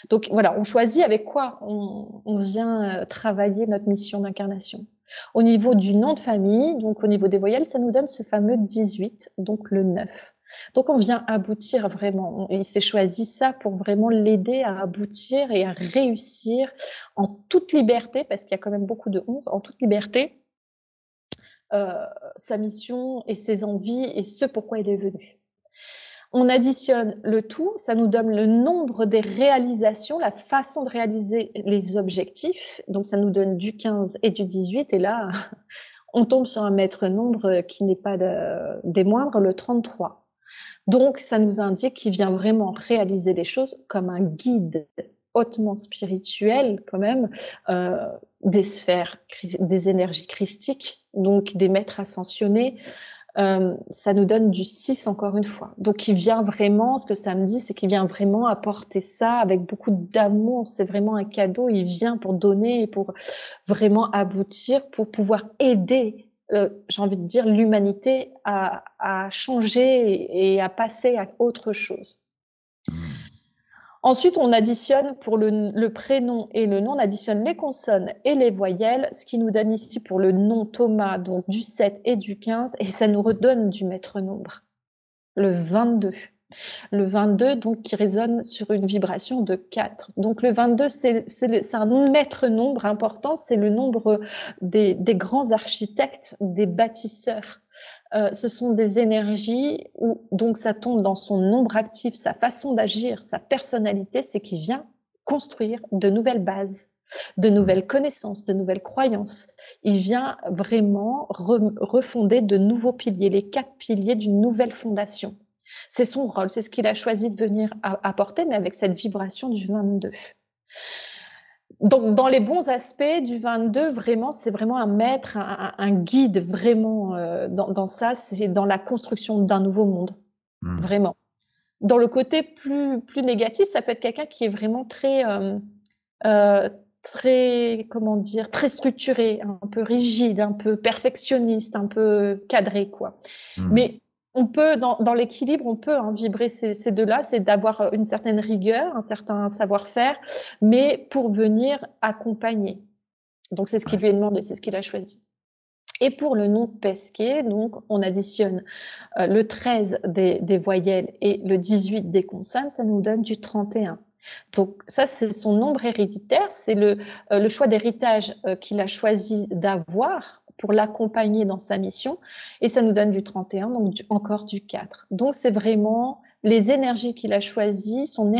Donc voilà, on choisit avec quoi on, vient euh, travailler notre mission d'incarnation. Au niveau du nom de famille, donc au niveau des voyelles, ça nous donne ce fameux 18, donc le 9. Donc on vient aboutir vraiment. Il s'est choisi ça pour vraiment l'aider à aboutir et à réussir en toute liberté, parce qu'il y a quand même beaucoup de 11, en toute liberté, euh, sa mission et ses envies et ce pourquoi il est venu on additionne le tout, ça nous donne le nombre des réalisations, la façon de réaliser les objectifs. Donc ça nous donne du 15 et du 18. Et là, on tombe sur un maître nombre qui n'est pas des moindres, le 33. Donc ça nous indique qu'il vient vraiment réaliser les choses comme un guide hautement spirituel quand même, euh, des sphères, des énergies christiques, donc des maîtres ascensionnés, euh, ça nous donne du 6 encore une fois. Donc il vient vraiment, ce que ça me dit, c'est qu'il vient vraiment apporter ça avec beaucoup d'amour. C'est vraiment un cadeau. Il vient pour donner et pour vraiment aboutir, pour pouvoir aider, euh, j'ai envie de dire, l'humanité à, à changer et à passer à autre chose. Ensuite, on additionne pour le, prénom et le nom, on additionne les consonnes et les voyelles, ce qui nous donne ici pour le nom Thomas, donc du 7 et du 15, et ça nous redonne du maître nombre, le 22. Le 22, donc, qui résonne sur une vibration de 4. Donc, le 22, c'est un maître nombre important, c'est le nombre des grands architectes, des bâtisseurs. Euh, ce sont des énergies où donc ça tombe dans son nombre actif, sa façon d'agir, sa personnalité, c'est qu'il vient construire de nouvelles bases, de nouvelles connaissances, de nouvelles croyances. Il vient vraiment refonder de nouveaux piliers, les quatre piliers d'une nouvelle fondation. C'est son rôle, c'est ce qu'il a choisi de venir apporter, mais avec cette vibration du 22 donc, dans les bons aspects du 22, vraiment, c'est vraiment un maître, un, guide vraiment euh, dans, ça. C'est dans la construction d'un nouveau monde, hmm. vraiment. Dans le côté plus plus négatif, ça peut être quelqu'un qui est vraiment très euh, euh, très comment dire très structuré, un peu rigide, un peu perfectionniste, un peu cadré quoi. Hmm. Mais on peut, dans, l'équilibre, on peut hein, vibrer ces, deux-là, c'est d'avoir une certaine rigueur, un certain savoir-faire, mais pour venir accompagner. Donc c'est ce qui lui est demandé, c'est ce qu'il a choisi. Et pour le nom pesqué, donc on additionne euh, le 13 des, voyelles et le 18 des consonnes, ça nous donne du 31. Donc ça, c'est son nombre héréditaire, c'est le, euh, le choix d'héritage euh, qu'il a choisi d'avoir pour l'accompagner dans sa mission. Et ça nous donne du 31, donc encore du 4. Donc c'est vraiment les énergies qu'il a choisies, son,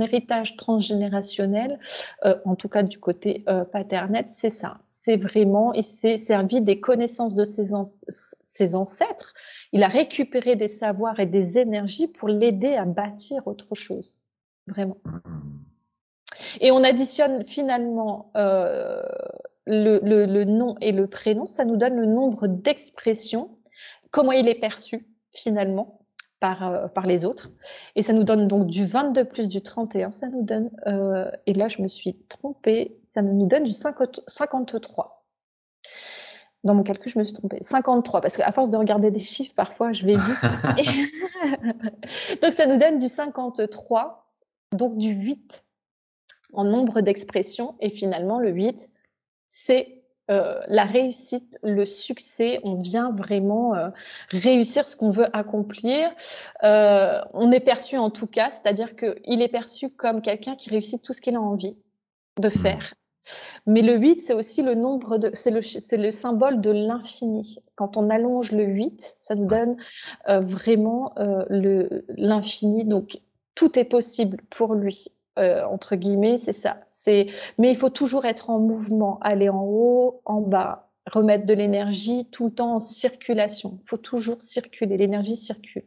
héritage transgénérationnel, euh, en tout cas du côté euh, paternel, c'est ça. C'est vraiment, il s'est servi des connaissances de ses, ses ancêtres. Il a récupéré des savoirs et des énergies pour l'aider à bâtir autre chose. Vraiment. Et on additionne finalement euh, le, nom et le prénom, ça nous donne le nombre d'expressions, comment il est perçu finalement par, euh, par les autres. Et ça nous donne donc du 22 plus du 31, ça nous donne, euh, et là je me suis trompée, ça nous donne du 53. Dans mon calcul, je me suis trompée. 53, parce qu'à force de regarder des chiffres, parfois, je vais vite. donc, ça nous donne du 53, donc du 8 en nombre d'expressions. Et finalement, le 8, c'est euh, la réussite, le succès, on vient vraiment euh, réussir ce qu'on veut accomplir. Euh, on est perçu en tout cas, c'est-à-dire qu'il est perçu comme quelqu'un qui réussit tout ce qu'il a envie de mmh. faire. Mais le 8, c'est aussi le nombre de, c'est le, c'est le symbole de l'infini. Quand on allonge le 8, ça nous donne vraiment le, l'infini. Donc, tout est possible pour lui. Euh, entre guillemets, c'est ça. C'est, mais il faut toujours être en mouvement, aller en haut, en bas, remettre de l'énergie tout le temps en circulation. Il faut toujours circuler, l'énergie circule.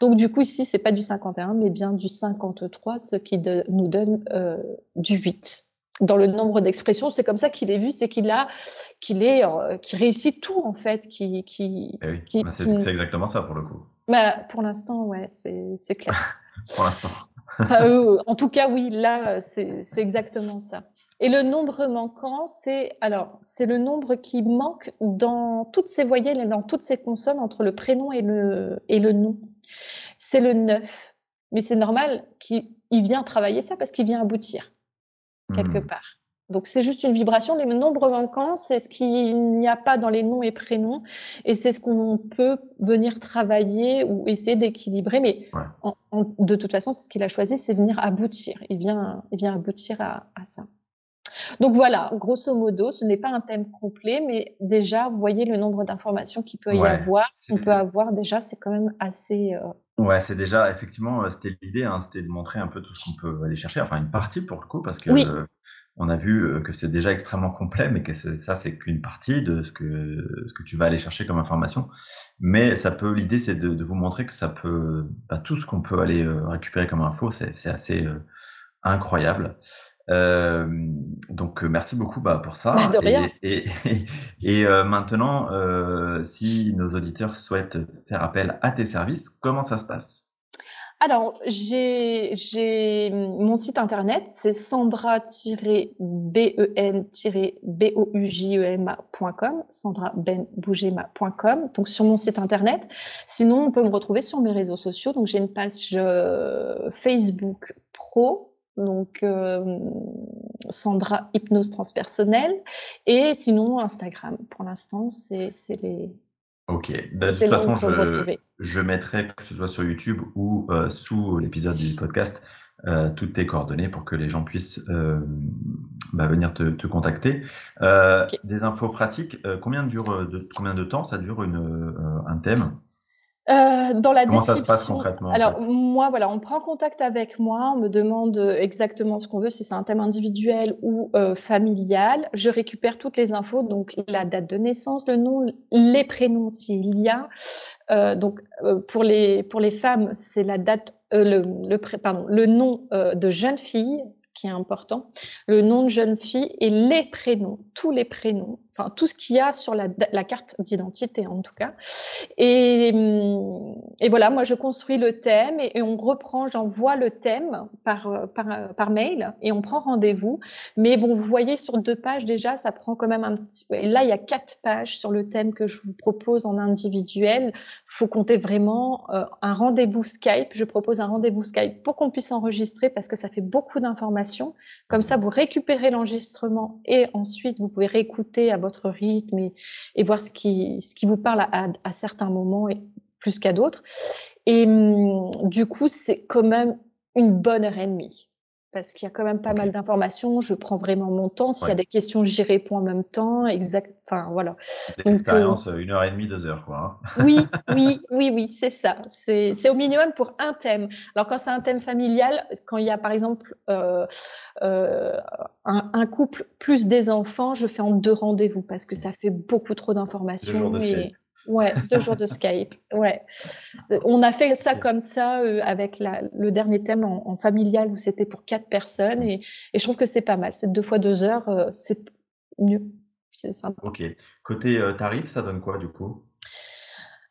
Donc du coup ici c'est pas du 51 mais bien du 53, ce qui nous donne euh, du 8. Dans le nombre d'expressions, c'est comme ça qu'il est vu, c'est qu'il a, qu'il est, euh, qui réussit tout en fait, qui, qui. Eh bah, c'est, exactement ça pour le coup. Bah, pour l'instant, ouais, c'est, c'est clair. pour l'instant. Euh, en tout cas, oui, là, c'est exactement ça. Et le nombre manquant, c'est alors c'est le nombre qui manque dans toutes ces voyelles et dans toutes ces consonnes entre le prénom et le et le nom. C'est le 9. Mais c'est normal qu'il vient travailler ça parce qu'il vient aboutir quelque hmm. part. Donc c'est juste une vibration. Les nombres manquants, c'est ce qu'il n'y a pas dans les noms et prénoms, et c'est ce qu'on peut venir travailler ou essayer d'équilibrer. Mais de toute façon, ce qu'il a choisi, c'est venir aboutir. Il vient, il vient aboutir à, ça. Donc voilà, grosso modo, ce n'est pas un thème complet, mais déjà, vous voyez le nombre d'informations qu'il peut y avoir. On peut avoir déjà, c'est quand même assez. Euh, ouais, c'est déjà effectivement, euh, c'était l'idée, hein, c'était de montrer un peu tout ce qu'on peut aller chercher, enfin une partie pour le coup, parce que on a vu euh, que c'est déjà extrêmement complet, mais que ça, c'est qu'une partie de ce que, ce que tu vas aller chercher comme information. Mais ça peut, l'idée, c'est de, vous montrer que ça peut, bah, tout ce qu'on peut aller euh, récupérer comme info, c'est assez euh, incroyable. donc merci beaucoup bah, pour ça. Bah, de rien. Et, et, maintenant, si nos auditeurs souhaitent faire appel à tes services, comment ça se passe? Alors, j'ai mon site internet, c'est sandra-ben-bougema.com, sandra-ben-bougema.com, donc sur mon site internet. Sinon, on peut me retrouver sur mes réseaux sociaux. Donc, j'ai une page euh, Facebook pro, donc euh, Sandra Hypnose Transpersonnelle, et sinon Instagram. Pour l'instant, c'est les Ok, bah, de toute façon, je, je, mettrai, que ce soit sur YouTube ou euh, sous l'épisode du podcast, euh, toutes tes coordonnées pour que les gens puissent euh, bah, venir te, te contacter. Des infos pratiques, combien, dure, de, combien de temps? Ça dure une, un thème? Euh, dans la Comment ça se passe concrètement Alors moi, voilà, on prend contact avec moi, on me demande exactement ce qu'on veut, si c'est un thème individuel ou euh, familial. Je récupère toutes les infos, donc la date de naissance, le nom, les prénoms s'il y a. Euh, donc euh, pour les pour les femmes, c'est la date, euh, le, le pardon, le nom de jeune fille qui est important, le nom de jeune fille et les prénoms, tous les prénoms enfin tout ce qu'il y a sur la, carte d'identité en tout cas. Et, hum, et, voilà, moi je construis le thème et, on reprend, j'envoie le thème par, par, par, mail et on prend rendez-vous. Mais bon, vous voyez sur deux pages déjà, ça prend quand même un petit. Et là, il y a quatre pages sur le thème que je vous propose en individuel. Faut compter vraiment euh, un rendez-vous Skype. Je propose un rendez-vous Skype pour qu'on puisse enregistrer parce que ça fait beaucoup d'informations. Comme ça, vous récupérez l'enregistrement et ensuite vous pouvez réécouter à votre votre rythme et, voir ce qui, ce qui vous parle à, certains moments et plus qu'à d'autres. Et hum, du coup, c'est quand même une bonne heure et demie parce qu'il y a quand même pas mal d'informations. Je prends vraiment mon temps. S'il y a des questions, j'y réponds en même temps. Exact. Enfin, voilà. Une expérience, euh, une heure et demie, deux heures, quoi. Hein. oui, oui, oui, oui, c'est ça. C'est au minimum pour un thème. Alors, quand c'est un thème familial, quand il y a, par exemple, euh, euh, un, un, couple plus des enfants, je fais en deux rendez-vous parce que ça fait beaucoup trop d'informations. Ouais, deux jours de Skype. Ouais. On a fait ça comme ça euh, avec la, le dernier thème en, familial où c'était pour quatre personnes et, et, je trouve que c'est pas mal. C'est deux fois deux heures, euh, c'est mieux. C'est sympa. Ok. Côté euh, tarif, ça donne quoi du coup?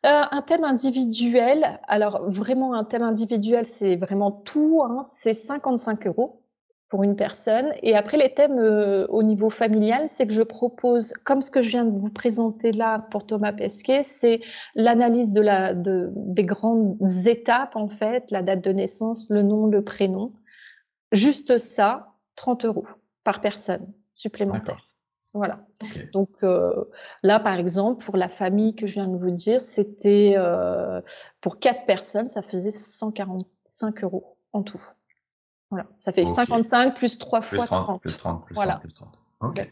Un thème individuel, alors vraiment un thème individuel, c'est vraiment tout, hein, c'est 55 euros pour une personne. Et après, les thèmes euh, au niveau familial, c'est que je propose, comme ce que je viens de vous présenter là pour Thomas Pesquet, c'est l'analyse de la, de, des grandes étapes, en fait, la date de naissance, le nom, le prénom. Juste ça, 30 euros par personne supplémentaire. Voilà. Donc euh, là, par exemple, pour la famille que je viens de vous dire, c'était euh, pour quatre personnes, ça faisait 145 euros en tout. Voilà, ça fait 55 plus 3 fois 30, Plus 30, plus 30, plus 30. Ok.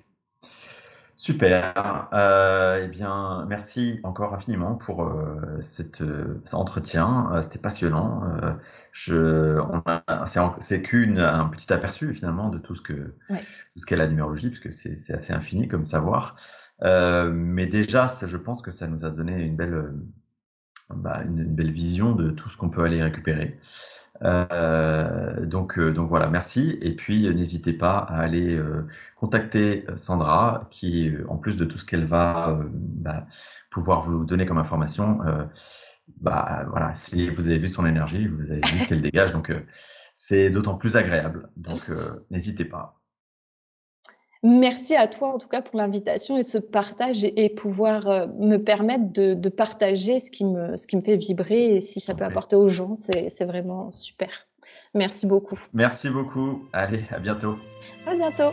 Super. Euh, eh bien, merci encore infiniment pour euh, cet entretien. C'était passionnant. c'est qu'une un petit aperçu finalement de tout ce que tout ce qu'est la numérologie, puisque c'est assez infini comme savoir. mais déjà, je pense que ça nous a donné une belle bah, une, belle vision de tout ce qu'on peut aller récupérer. Euh, donc, euh, donc voilà, merci. Et puis, n'hésitez pas à aller euh, contacter Sandra, qui, en plus de tout ce qu'elle va bah, pouvoir vous donner comme information, bah voilà, si vous avez vu son énergie, vous avez vu ce qu'elle dégage, donc c'est d'autant plus agréable. Donc, n'hésitez pas. Merci à toi en tout cas pour l'invitation et ce partage et, pouvoir euh, me permettre de, partager ce qui, me, ce qui me fait vibrer et si ça peut apporter aux gens, c'est vraiment super. Merci beaucoup. Merci beaucoup. Allez, à bientôt. À bientôt.